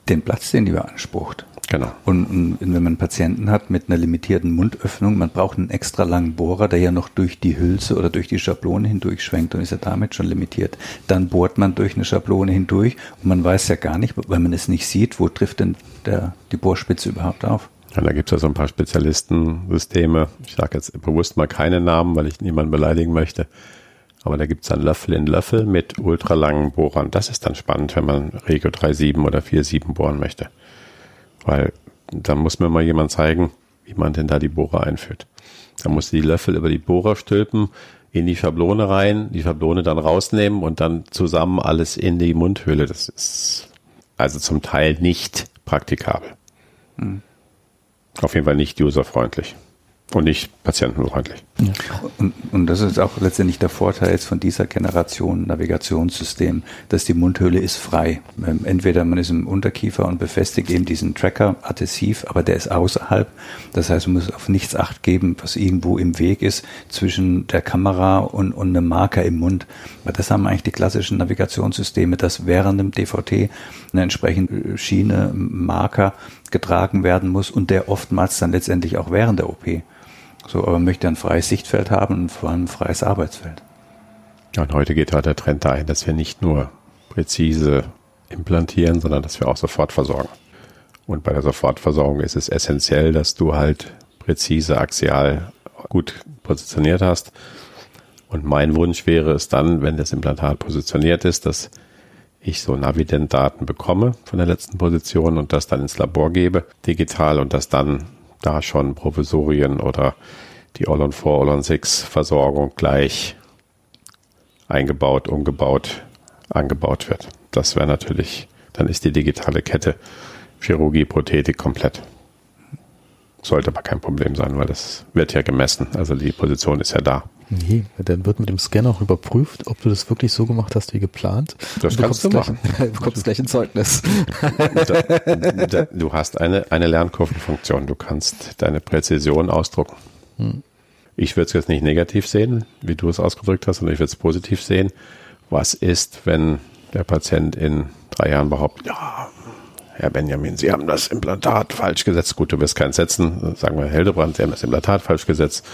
den Platz, den die beansprucht. Genau. Und, und, wenn man einen Patienten hat mit einer limitierten Mundöffnung, man braucht einen extra langen Bohrer, der ja noch durch die Hülse oder durch die Schablone hindurch schwenkt und ist ja damit schon limitiert. Dann bohrt man durch eine Schablone hindurch und man weiß ja gar nicht, weil man es nicht sieht, wo trifft denn der, die Bohrspitze überhaupt auf. Ja, da gibt es ja so ein paar Spezialistensysteme. Ich sage jetzt bewusst mal keine Namen, weil ich niemanden beleidigen möchte. Aber da gibt es dann Löffel in Löffel mit ultralangen Bohrern. Das ist dann spannend, wenn man Regio 3.7 oder 4.7 bohren möchte. Weil da muss mir mal jemand zeigen, wie man denn da die Bohrer einführt. Da muss die Löffel über die Bohrer stülpen, in die Schablone rein, die Schablone dann rausnehmen und dann zusammen alles in die Mundhöhle. Das ist also zum Teil nicht praktikabel. Hm. Auf jeden Fall nicht userfreundlich und nicht patientenfreundlich. Ja. Und, und, das ist auch letztendlich der Vorteil jetzt von dieser Generation Navigationssystem, dass die Mundhöhle ist frei. Ähm, entweder man ist im Unterkiefer und befestigt eben diesen Tracker adhesiv, aber der ist außerhalb. Das heißt, man muss auf nichts Acht geben, was irgendwo im Weg ist zwischen der Kamera und, und einem Marker im Mund. Weil das haben eigentlich die klassischen Navigationssysteme, dass während dem DVT eine entsprechende Schiene, Marker getragen werden muss und der oftmals dann letztendlich auch während der OP. So, aber möchte ein freies Sichtfeld haben und vor allem ein freies Arbeitsfeld. und heute geht halt der Trend dahin, dass wir nicht nur präzise implantieren, sondern dass wir auch sofort versorgen. Und bei der Sofortversorgung ist es essentiell, dass du halt präzise axial gut positioniert hast. Und mein Wunsch wäre es dann, wenn das Implantat positioniert ist, dass ich so Navident-Daten bekomme von der letzten Position und das dann ins Labor gebe, digital und das dann da schon Provisorien oder die All-on-4, All-on-6 Versorgung gleich eingebaut, umgebaut, angebaut wird. Das wäre natürlich, dann ist die digitale Kette Chirurgie, Prothetik komplett. Sollte aber kein Problem sein, weil das wird ja gemessen. Also die Position ist ja da. Nee, dann wird mit dem Scanner auch überprüft, ob du das wirklich so gemacht hast wie geplant. Das kannst du machen. Du bekommst gleich ein Zeugnis. Da, da, du hast eine, eine Lernkurvenfunktion. Du kannst deine Präzision ausdrucken. Hm. Ich würde es jetzt nicht negativ sehen, wie du es ausgedrückt hast, sondern ich würde es positiv sehen. Was ist, wenn der Patient in drei Jahren behauptet, ja, Herr Benjamin, Sie haben das Implantat falsch gesetzt. Gut, du wirst keins setzen. Sagen wir, Hildebrand, Sie haben das Implantat falsch gesetzt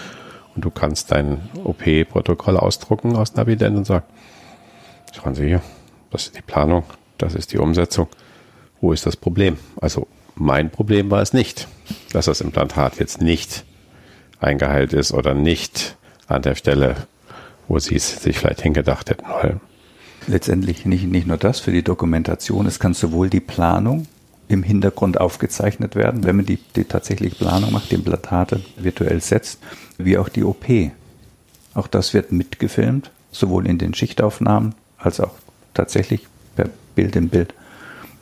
und du kannst dein OP-Protokoll ausdrucken aus Navident und sagen, schauen Sie hier, das ist die Planung, das ist die Umsetzung. Wo ist das Problem? Also mein Problem war es nicht, dass das Implantat jetzt nicht eingeheilt ist oder nicht an der Stelle, wo Sie es sich vielleicht hingedacht hätten wollen. Letztendlich nicht, nicht nur das für die Dokumentation, es kann sowohl die Planung im Hintergrund aufgezeichnet werden, wenn man die, die tatsächliche Planung macht, die Implantate virtuell setzt, wie auch die OP. Auch das wird mitgefilmt, sowohl in den Schichtaufnahmen als auch tatsächlich per Bild im Bild.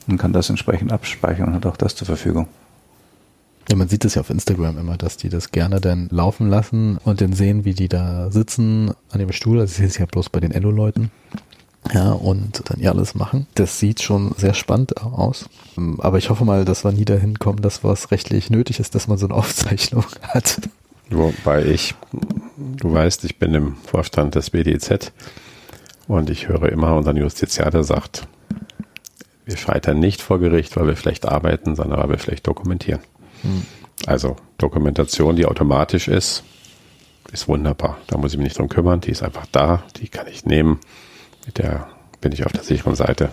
Man kann das entsprechend abspeichern und hat auch das zur Verfügung. Ja, man sieht es ja auf Instagram immer, dass die das gerne dann laufen lassen und dann sehen, wie die da sitzen an dem Stuhl. Das ist ja bloß bei den Elo-Leuten. Ja, und dann ja alles machen. Das sieht schon sehr spannend aus. Aber ich hoffe mal, dass wir nie dahin kommen, dass was rechtlich nötig ist, dass man so eine Aufzeichnung hat. Wobei ich, du weißt, ich bin im Vorstand des BDZ und ich höre immer unseren Justiziar, der sagt, wir scheitern nicht vor Gericht, weil wir schlecht arbeiten, sondern weil wir schlecht dokumentieren. Hm. Also Dokumentation, die automatisch ist, ist wunderbar. Da muss ich mich nicht drum kümmern. Die ist einfach da. Die kann ich nehmen. Mit der bin ich auf der sicheren Seite.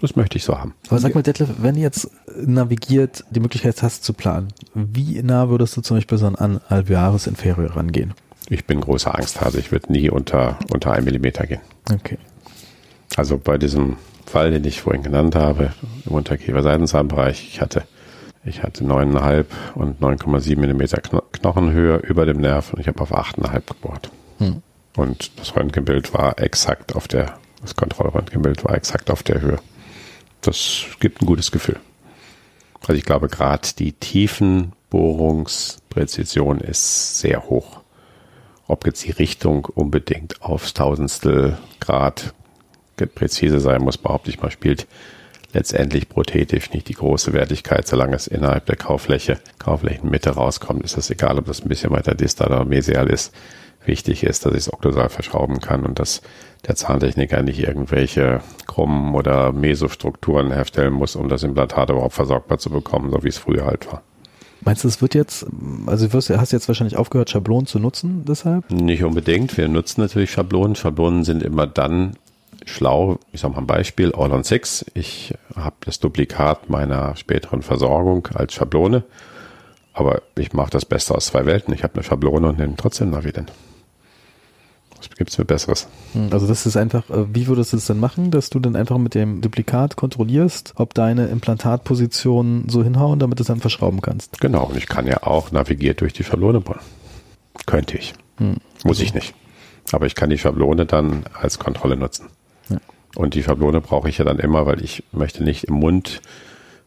Das möchte ich so haben. Aber sag mal, Detlef, wenn du jetzt navigiert die Möglichkeit hast zu planen, wie nah würdest du zum Beispiel so an Alvearis Inferior rangehen? Ich bin großer Angsthase. Ich würde nie unter, unter einem Millimeter gehen. Okay. Also bei diesem Fall, den ich vorhin genannt habe, im Unterkiefer-Seitenzahnbereich, ich hatte, ich hatte 9,5 und 9,7 Millimeter Knochenhöhe über dem Nerv und ich habe auf 8,5 gebohrt. Hm. Und das Röntgenbild war exakt auf der, das Kontrollröntgenbild war exakt auf der Höhe. Das gibt ein gutes Gefühl. Also ich glaube, gerade die Tiefenbohrungspräzision ist sehr hoch. Ob jetzt die Richtung unbedingt aufs Tausendstel Grad präzise sein muss, behaupte ich mal, spielt letztendlich prothetisch nicht die große Wertigkeit, solange es innerhalb der Kauffläche, Kaufflächenmitte rauskommt, ist es egal, ob das ein bisschen weiter distal oder mesial ist. Wichtig ist, dass ich es okklusal verschrauben kann und dass der Zahntechniker nicht irgendwelche krummen oder Mesostrukturen herstellen muss, um das Implantat überhaupt versorgbar zu bekommen, so wie es früher halt war. Meinst du, es wird jetzt, also du hast jetzt wahrscheinlich aufgehört, Schablonen zu nutzen deshalb? Nicht unbedingt. Wir nutzen natürlich Schablonen. Schablonen sind immer dann schlau. Ich sage mal ein Beispiel, All on Six. Ich habe das Duplikat meiner späteren Versorgung als Schablone. Aber ich mache das Beste aus zwei Welten. Ich habe eine Schablone und nehme trotzdem Navident. Was gibt es mir Besseres? Hm, also das ist einfach, äh, wie würdest du es denn machen, dass du dann einfach mit dem Duplikat kontrollierst, ob deine Implantatpositionen so hinhauen, damit du es dann verschrauben kannst? Genau, und ich kann ja auch navigiert durch die Schablone bauen. Könnte ich. Hm. Muss also. ich nicht. Aber ich kann die Schablone dann als Kontrolle nutzen. Und die Schablone brauche ich ja dann immer, weil ich möchte nicht im Mund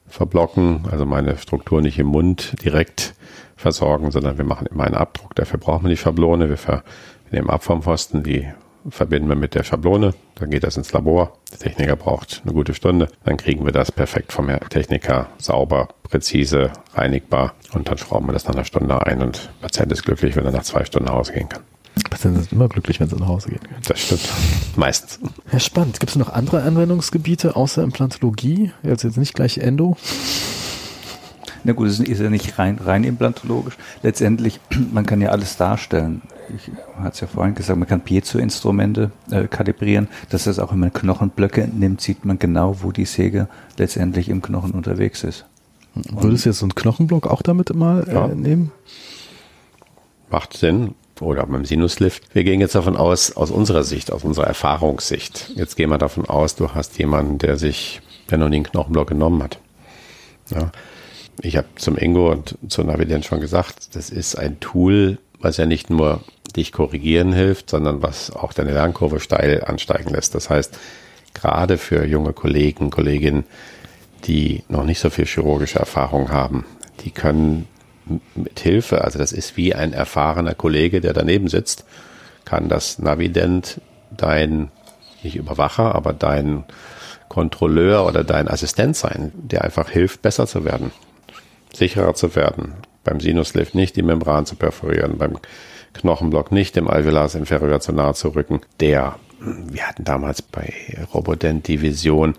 verblocken, also meine Struktur nicht im Mund direkt versorgen, sondern wir machen immer einen Abdruck. Dafür brauchen wir die Schablone. Wir, ver wir nehmen ab vom Pfosten, die verbinden wir mit der Schablone, dann geht das ins Labor. Der Techniker braucht eine gute Stunde, dann kriegen wir das perfekt vom Techniker sauber, präzise, reinigbar und dann schrauben wir das nach einer Stunde ein und der Patient ist glücklich, wenn er nach zwei Stunden nach Hause gehen kann. Patienten sind immer glücklich, wenn sie nach Hause gehen können. Das stimmt. Meistens. Ja, spannend. Gibt es noch andere Anwendungsgebiete außer Implantologie? Jetzt, jetzt nicht gleich Endo? Na gut, es ist ja nicht rein, rein implantologisch. Letztendlich, man kann ja alles darstellen. Ich hatte es ja vorhin gesagt, man kann Piezo-Instrumente äh, kalibrieren. Das heißt, auch wenn man Knochenblöcke nimmt, sieht man genau, wo die Säge letztendlich im Knochen unterwegs ist. Würdest du jetzt so einen Knochenblock auch damit mal äh, ja. nehmen? Macht Sinn. Oder beim Sinuslift. Wir gehen jetzt davon aus, aus unserer Sicht, aus unserer Erfahrungssicht. Jetzt gehen wir davon aus, du hast jemanden, der sich, der noch einen Knochenblock genommen hat. Ja ich habe zum Ingo und zur Navident schon gesagt, das ist ein Tool, was ja nicht nur dich korrigieren hilft, sondern was auch deine Lernkurve steil ansteigen lässt. Das heißt, gerade für junge Kollegen, Kolleginnen, die noch nicht so viel chirurgische Erfahrung haben, die können mit Hilfe, also das ist wie ein erfahrener Kollege, der daneben sitzt, kann das Navident dein, nicht Überwacher, aber dein Kontrolleur oder dein Assistent sein, der einfach hilft, besser zu werden sicherer zu werden. Beim Sinuslift nicht die Membran zu perforieren, beim Knochenblock nicht dem Alveolus inferior zu nahe zu rücken. Der, wir hatten damals bei Robodent die Vision,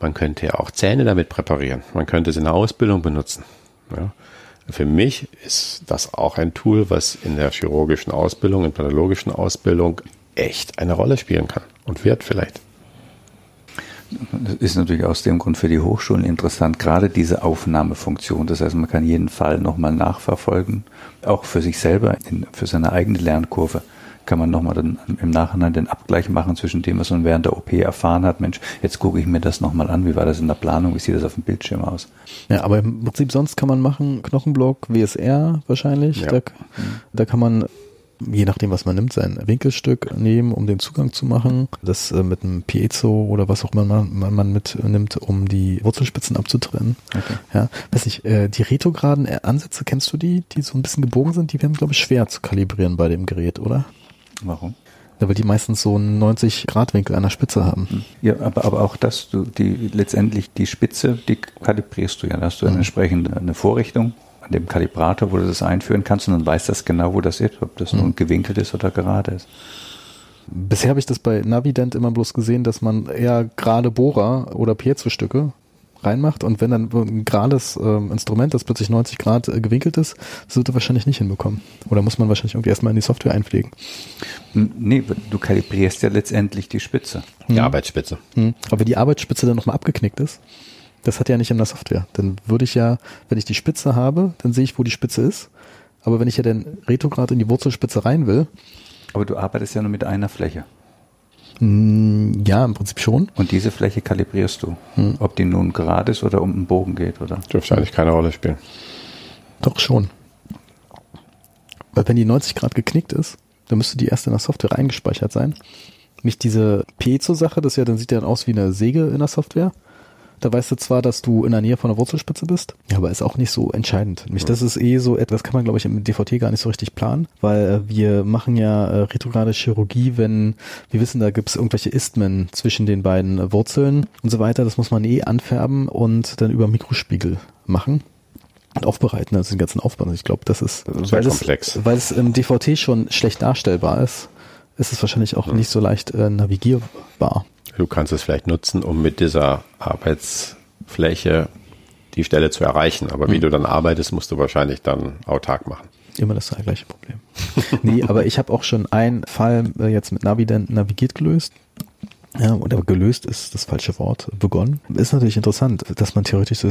man könnte ja auch Zähne damit präparieren. Man könnte es in der Ausbildung benutzen. Ja. Für mich ist das auch ein Tool, was in der chirurgischen Ausbildung, in pathologischen Ausbildung echt eine Rolle spielen kann und wird vielleicht. Das ist natürlich aus dem Grund für die Hochschulen interessant, gerade diese Aufnahmefunktion. Das heißt, man kann jeden Fall nochmal nachverfolgen, auch für sich selber, für seine eigene Lernkurve kann man nochmal dann im Nachhinein den Abgleich machen zwischen dem, was man während der OP erfahren hat. Mensch, jetzt gucke ich mir das nochmal an. Wie war das in der Planung? Wie sieht das auf dem Bildschirm aus? Ja, aber im Prinzip sonst kann man machen Knochenblock, WSR wahrscheinlich. Ja. Da, da kann man je nachdem, was man nimmt, sein Winkelstück nehmen, um den Zugang zu machen. Das äh, mit einem Piezo oder was auch immer man, man, man mitnimmt, um die Wurzelspitzen abzutrennen. Okay. Ja, weiß ich, äh, die retrograden Ansätze, kennst du die, die so ein bisschen gebogen sind? Die werden, glaube ich, schwer zu kalibrieren bei dem Gerät, oder? Warum? Ja, weil die meistens so einen 90 Grad Winkel an der Spitze haben. Hm. Ja, aber, aber auch das, du, die, letztendlich die Spitze, die kalibrierst du ja. Da hast du mhm. entsprechend eine Vorrichtung an dem Kalibrator, wo du das einführen kannst und dann weißt das genau, wo das ist, ob das mhm. nun gewinkelt ist oder gerade ist. Bisher habe ich das bei Navident immer bloß gesehen, dass man eher gerade Bohrer oder Piezo-Stücke reinmacht und wenn dann ein gerades äh, Instrument, das plötzlich 90 Grad äh, gewinkelt ist, das wird er wahrscheinlich nicht hinbekommen. Oder muss man wahrscheinlich irgendwie erstmal in die Software einpflegen. Nee, du kalibrierst ja letztendlich die Spitze. Die hm. Arbeitsspitze. Hm. Aber wenn die Arbeitsspitze dann nochmal abgeknickt ist, das hat ja nicht in der Software. Dann würde ich ja, wenn ich die Spitze habe, dann sehe ich, wo die Spitze ist. Aber wenn ich ja den Retrograd in die Wurzelspitze rein will. Aber du arbeitest ja nur mit einer Fläche. Mm, ja, im Prinzip schon. Und diese Fläche kalibrierst du, hm. ob die nun gerade ist oder um einen Bogen geht, oder? Dürfte eigentlich keine Rolle spielen. Doch schon. Weil wenn die 90 Grad geknickt ist, dann müsste die erst in der Software eingespeichert sein. Nicht diese Piezo-Sache, das ja, dann sieht ja dann aus wie eine Säge in der Software. Da weißt du zwar, dass du in der Nähe von der Wurzelspitze bist, aber ist auch nicht so entscheidend. Nämlich, das ist eh so etwas, kann man, glaube ich, im DVT gar nicht so richtig planen, weil äh, wir machen ja äh, retrograde Chirurgie, wenn wir wissen, da gibt es irgendwelche Istmen zwischen den beiden Wurzeln und so weiter. Das muss man eh anfärben und dann über Mikrospiegel machen und aufbereiten, also den ganzen Aufbau. Also ich glaube, das ist, Sehr weil, komplex. Es, weil es im DVT schon schlecht darstellbar ist, ist es wahrscheinlich auch hm. nicht so leicht äh, navigierbar. Du kannst es vielleicht nutzen, um mit dieser Arbeitsfläche die Stelle zu erreichen. Aber mhm. wie du dann arbeitest, musst du wahrscheinlich dann autark machen. Immer das gleiche Problem. nee, aber ich habe auch schon einen Fall äh, jetzt mit Navident navigiert gelöst. Ja, oder gelöst ist das falsche Wort, begonnen. Ist natürlich interessant, dass man theoretisch so,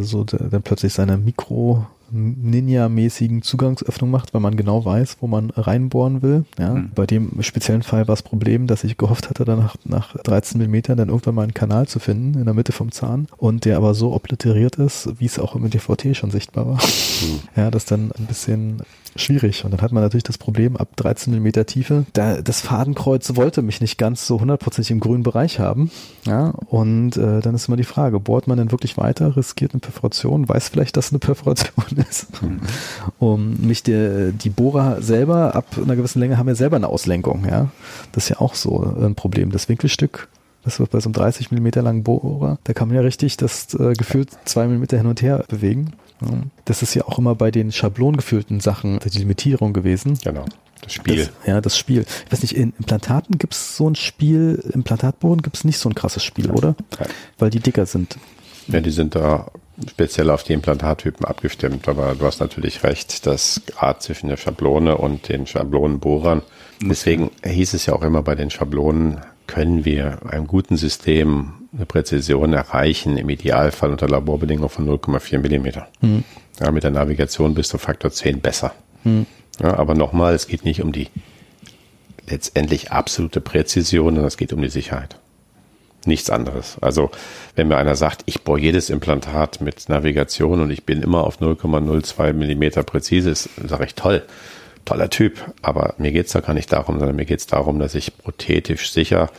so dann plötzlich seine Mikro Ninja-mäßigen Zugangsöffnung macht, weil man genau weiß, wo man reinbohren will. Ja, mhm. Bei dem speziellen Fall war das Problem, dass ich gehofft hatte, dann nach, nach 13 Millimetern dann irgendwann mal einen Kanal zu finden in der Mitte vom Zahn und der aber so obliteriert ist, wie es auch im DVT schon sichtbar war. Mhm. Ja, das dann ein bisschen schwierig. Und dann hat man natürlich das Problem ab 13 Millimeter Tiefe. Da, das Fadenkreuz wollte mich nicht ganz so hundertprozentig im grünen Bereich haben. Ja, und äh, dann ist immer die Frage, bohrt man denn wirklich weiter, riskiert eine Perforation, weiß vielleicht, dass eine Perforation ist. Um mich der, die Bohrer selber ab einer gewissen Länge haben ja selber eine Auslenkung. Ja, das ist ja auch so ein Problem. Das Winkelstück das wird bei so einem 30 Millimeter langen Bohrer, da kann man ja richtig das äh, gefühlt zwei Millimeter hin und her bewegen. Das ist ja auch immer bei den schablongefüllten Sachen die Limitierung gewesen. Genau. Das Spiel. Das, ja, das Spiel. Ich weiß nicht, in Implantaten gibt es so ein Spiel, Implantatbohren gibt es nicht so ein krasses Spiel, oder? Nein. Weil die dicker sind. Ja, die sind da speziell auf die Implantattypen abgestimmt, aber du hast natürlich recht, das Grad zwischen der Schablone und den Schablonenbohrern. Deswegen hieß es ja auch immer bei den Schablonen, können wir einem guten System eine Präzision erreichen, im Idealfall unter Laborbedingungen von 0,4 Millimeter. Mhm. Ja, mit der Navigation bist du Faktor 10 besser. Mhm. Ja, aber nochmal, es geht nicht um die letztendlich absolute Präzision, sondern es geht um die Sicherheit. Nichts anderes. Also, wenn mir einer sagt, ich baue jedes Implantat mit Navigation und ich bin immer auf 0,02 Millimeter präzise, sage ich toll toller Typ, aber mir geht es da gar nicht darum, sondern mir geht es darum, dass ich prothetisch sicher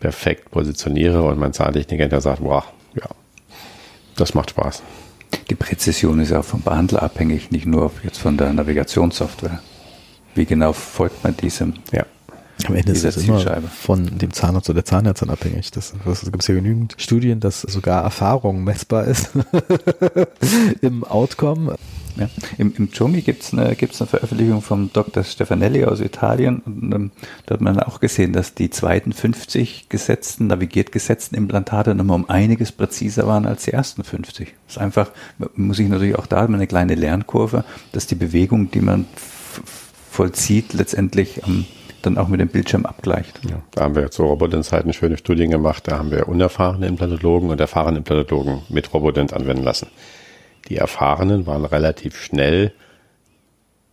perfekt positioniere und mein Zahntechniker sagt, boah, ja, das macht Spaß. Die Präzision ist ja auch vom Behandler abhängig, nicht nur jetzt von der Navigationssoftware. Wie genau folgt man diesem? Ja. Am Ende ist es immer von dem Zahnarzt oder der Zahnärztin abhängig. Das, das gibt es ja genügend Studien, dass sogar Erfahrung messbar ist im Outcome. Ja. Im, im Dschungel gibt es eine, gibt's eine Veröffentlichung vom Dr. Stefanelli aus Italien. Und, ähm, da hat man auch gesehen, dass die zweiten 50 gesetzten, navigiert gesetzten Implantate nochmal um einiges präziser waren als die ersten 50. Das ist einfach, muss ich natürlich auch da eine kleine Lernkurve, dass die Bewegung, die man vollzieht, letztendlich ähm, dann auch mit dem Bildschirm abgleicht. Ja, da haben wir so Robodent-Zeiten schöne Studien gemacht. Da haben wir unerfahrene Implantologen und erfahrene Implantologen mit Robodent anwenden lassen. Die Erfahrenen waren relativ schnell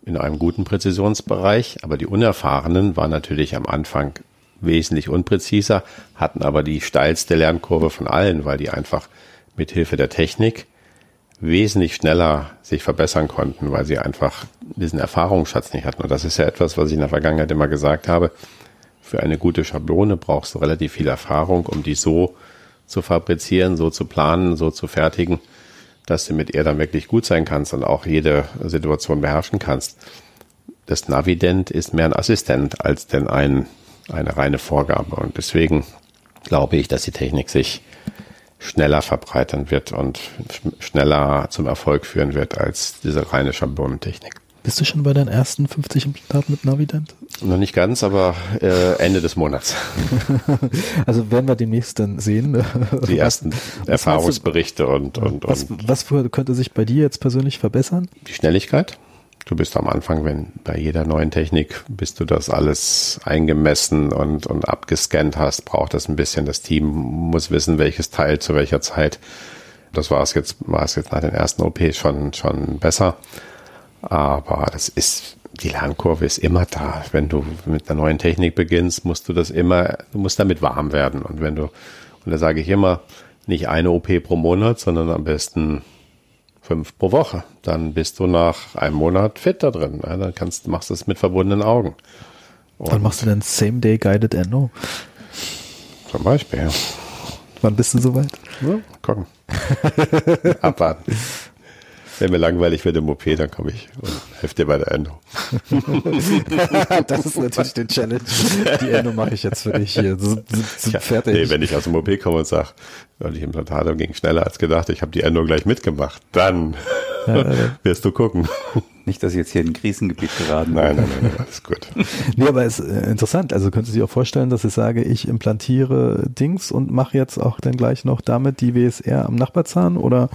in einem guten Präzisionsbereich, aber die Unerfahrenen waren natürlich am Anfang wesentlich unpräziser, hatten aber die steilste Lernkurve von allen, weil die einfach mit Hilfe der Technik wesentlich schneller sich verbessern konnten, weil sie einfach diesen Erfahrungsschatz nicht hatten. Und das ist ja etwas, was ich in der Vergangenheit immer gesagt habe. Für eine gute Schablone brauchst du relativ viel Erfahrung, um die so zu fabrizieren, so zu planen, so zu fertigen, dass du mit ihr dann wirklich gut sein kannst und auch jede Situation beherrschen kannst. Das Navident ist mehr ein Assistent als denn ein, eine reine Vorgabe. Und deswegen glaube ich, dass die Technik sich schneller verbreitern wird und schneller zum Erfolg führen wird als diese reine Schablonentechnik. Bist du schon bei deinen ersten 50 Implantaten mit Navident? Noch nicht ganz, aber äh, Ende des Monats. also werden wir demnächst dann sehen. Die ersten was, Erfahrungsberichte und, und, was, und. Was könnte sich bei dir jetzt persönlich verbessern? Die Schnelligkeit. Du bist am Anfang, wenn bei jeder neuen Technik, bis du das alles eingemessen und, und abgescannt hast, braucht das ein bisschen. Das Team muss wissen, welches Teil zu welcher Zeit. Das war es jetzt, war es jetzt nach den ersten OPs schon, schon besser. Aber das ist, die Lernkurve ist immer da. Wenn du mit einer neuen Technik beginnst, musst du das immer, du musst damit warm werden. Und wenn du, und da sage ich immer, nicht eine OP pro Monat, sondern am besten fünf pro Woche. Dann bist du nach einem Monat fit da drin. Ja, dann kannst, machst du es mit verbundenen Augen. Und Wann machst du denn Same-Day Guided Endo? Zum Beispiel. Wann bist du soweit? Ja, gucken. Abwarten. Wenn mir langweilig wird im OP, dann komme ich und helfe dir bei der Endo. das ist natürlich die Challenge. Die Endo mache ich jetzt für dich hier. So, so, ja, fertig. Nee, wenn ich aus dem OP komme und sage, die Implantate ging schneller als gedacht, ich habe die Endo gleich mitgemacht, dann wirst du gucken. Nicht, dass ich jetzt hier in ein Krisengebiet geraten Nein, nein, nein, alles gut. nee, aber es ist äh, interessant. Also könntest du dir auch vorstellen, dass ich sage, ich implantiere Dings und mache jetzt auch dann gleich noch damit die WSR am Nachbarzahn oder?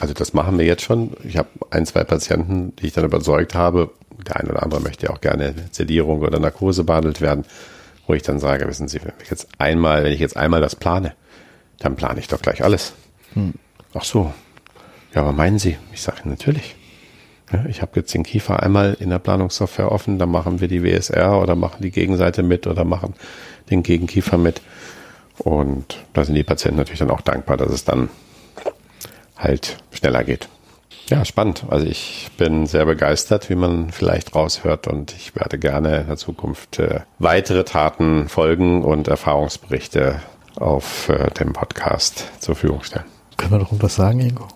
Also das machen wir jetzt schon. Ich habe ein, zwei Patienten, die ich dann überzeugt habe. Der eine oder andere möchte ja auch gerne Sedierung oder Narkose behandelt werden, wo ich dann sage, wissen Sie, wenn ich jetzt einmal, wenn ich jetzt einmal das plane, dann plane ich doch gleich alles. Hm. Ach so. Ja, aber meinen Sie? Ich sage natürlich. Ja, ich habe jetzt den Kiefer einmal in der Planungssoftware offen, dann machen wir die WSR oder machen die Gegenseite mit oder machen den Gegenkiefer mit. Und da sind die Patienten natürlich dann auch dankbar, dass es dann halt schneller geht. Ja, spannend. Also ich bin sehr begeistert, wie man vielleicht raushört und ich werde gerne in der Zukunft äh, weitere Taten folgen und Erfahrungsberichte auf äh, dem Podcast zur Verfügung stellen. Können wir doch irgendwas sagen, Ingo?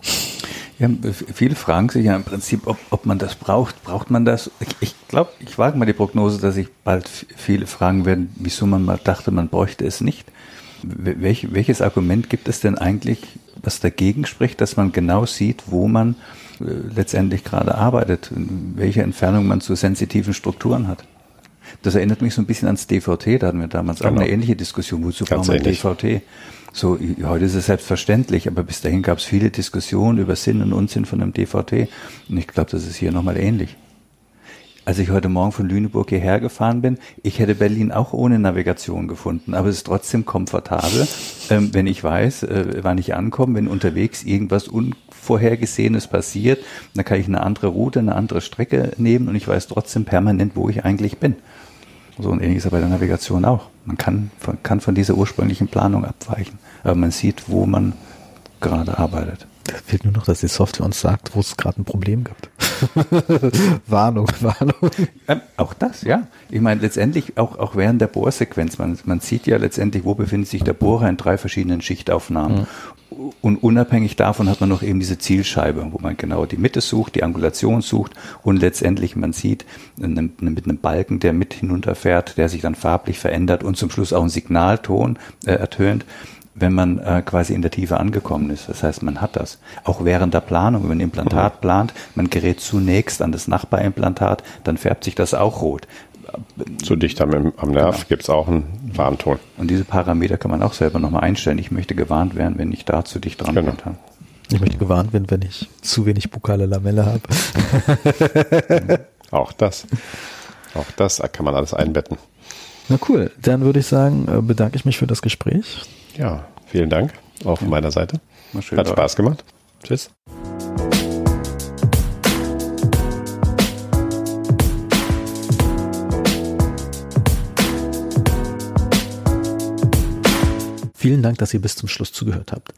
Ja, viele fragen sich ja im Prinzip, ob, ob man das braucht. Braucht man das? Ich, ich glaube, ich wage mal die Prognose, dass sich bald viele fragen werden, wieso man mal dachte, man bräuchte es nicht. Welch, welches Argument gibt es denn eigentlich, was dagegen spricht, dass man genau sieht, wo man äh, letztendlich gerade arbeitet, welche Entfernung man zu sensitiven Strukturen hat? Das erinnert mich so ein bisschen ans DVT, da hatten wir damals genau. auch eine ähnliche Diskussion, wozu braucht man DVT? So, heute ist es selbstverständlich, aber bis dahin gab es viele Diskussionen über Sinn und Unsinn von einem DVT. Und ich glaube, das ist hier nochmal ähnlich. Als ich heute Morgen von Lüneburg hierher gefahren bin, ich hätte Berlin auch ohne Navigation gefunden, aber es ist trotzdem komfortabel, ähm, wenn ich weiß, äh, wann ich ankomme, wenn unterwegs irgendwas Unvorhergesehenes passiert, dann kann ich eine andere Route, eine andere Strecke nehmen und ich weiß trotzdem permanent, wo ich eigentlich bin. So und ähnlich ist bei der Navigation auch. Man kann, kann von dieser ursprünglichen Planung abweichen, aber man sieht, wo man gerade arbeitet. Da fehlt nur noch, dass die Software uns sagt, wo es gerade ein Problem gibt. Warnung, Warnung. Ähm, auch das, ja. Ich meine, letztendlich auch, auch während der Bohrsequenz, man, man sieht ja letztendlich, wo befindet sich der Bohrer in drei verschiedenen Schichtaufnahmen. Mhm. Und unabhängig davon hat man noch eben diese Zielscheibe, wo man genau die Mitte sucht, die Angulation sucht und letztendlich man sieht mit einem Balken, der mit hinunterfährt, der sich dann farblich verändert und zum Schluss auch ein Signalton äh, ertönt wenn man äh, quasi in der Tiefe angekommen ist. Das heißt, man hat das. Auch während der Planung, wenn man ein Implantat mhm. plant, man gerät zunächst an das Nachbarimplantat, dann färbt sich das auch rot. Zu dicht am, am Nerv genau. gibt es auch einen Warnton. Und diese Parameter kann man auch selber nochmal einstellen. Ich möchte gewarnt werden, wenn ich da zu dicht dran genau. bin. Ich möchte gewarnt werden, wenn ich zu wenig bukale Lamelle habe. auch das. Auch das kann man alles einbetten. Na cool, dann würde ich sagen, äh, bedanke ich mich für das Gespräch. Ja, vielen Dank auch von meiner Seite. Hat Spaß gemacht. Tschüss. Vielen Dank, dass ihr bis zum Schluss zugehört habt.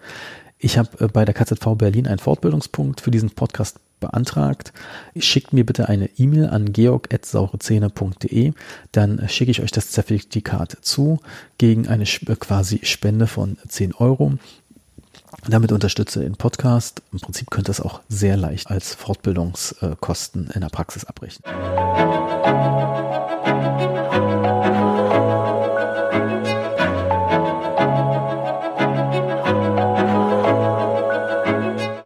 Ich habe äh, bei der KZV Berlin einen Fortbildungspunkt für diesen Podcast beantragt. Schickt mir bitte eine E-Mail an georg.saurezähne.de, dann schicke ich euch das Zertifikat zu gegen eine quasi Spende von 10 Euro. Damit unterstütze den Podcast. Im Prinzip könnt ihr es auch sehr leicht als Fortbildungskosten in der Praxis abrechnen.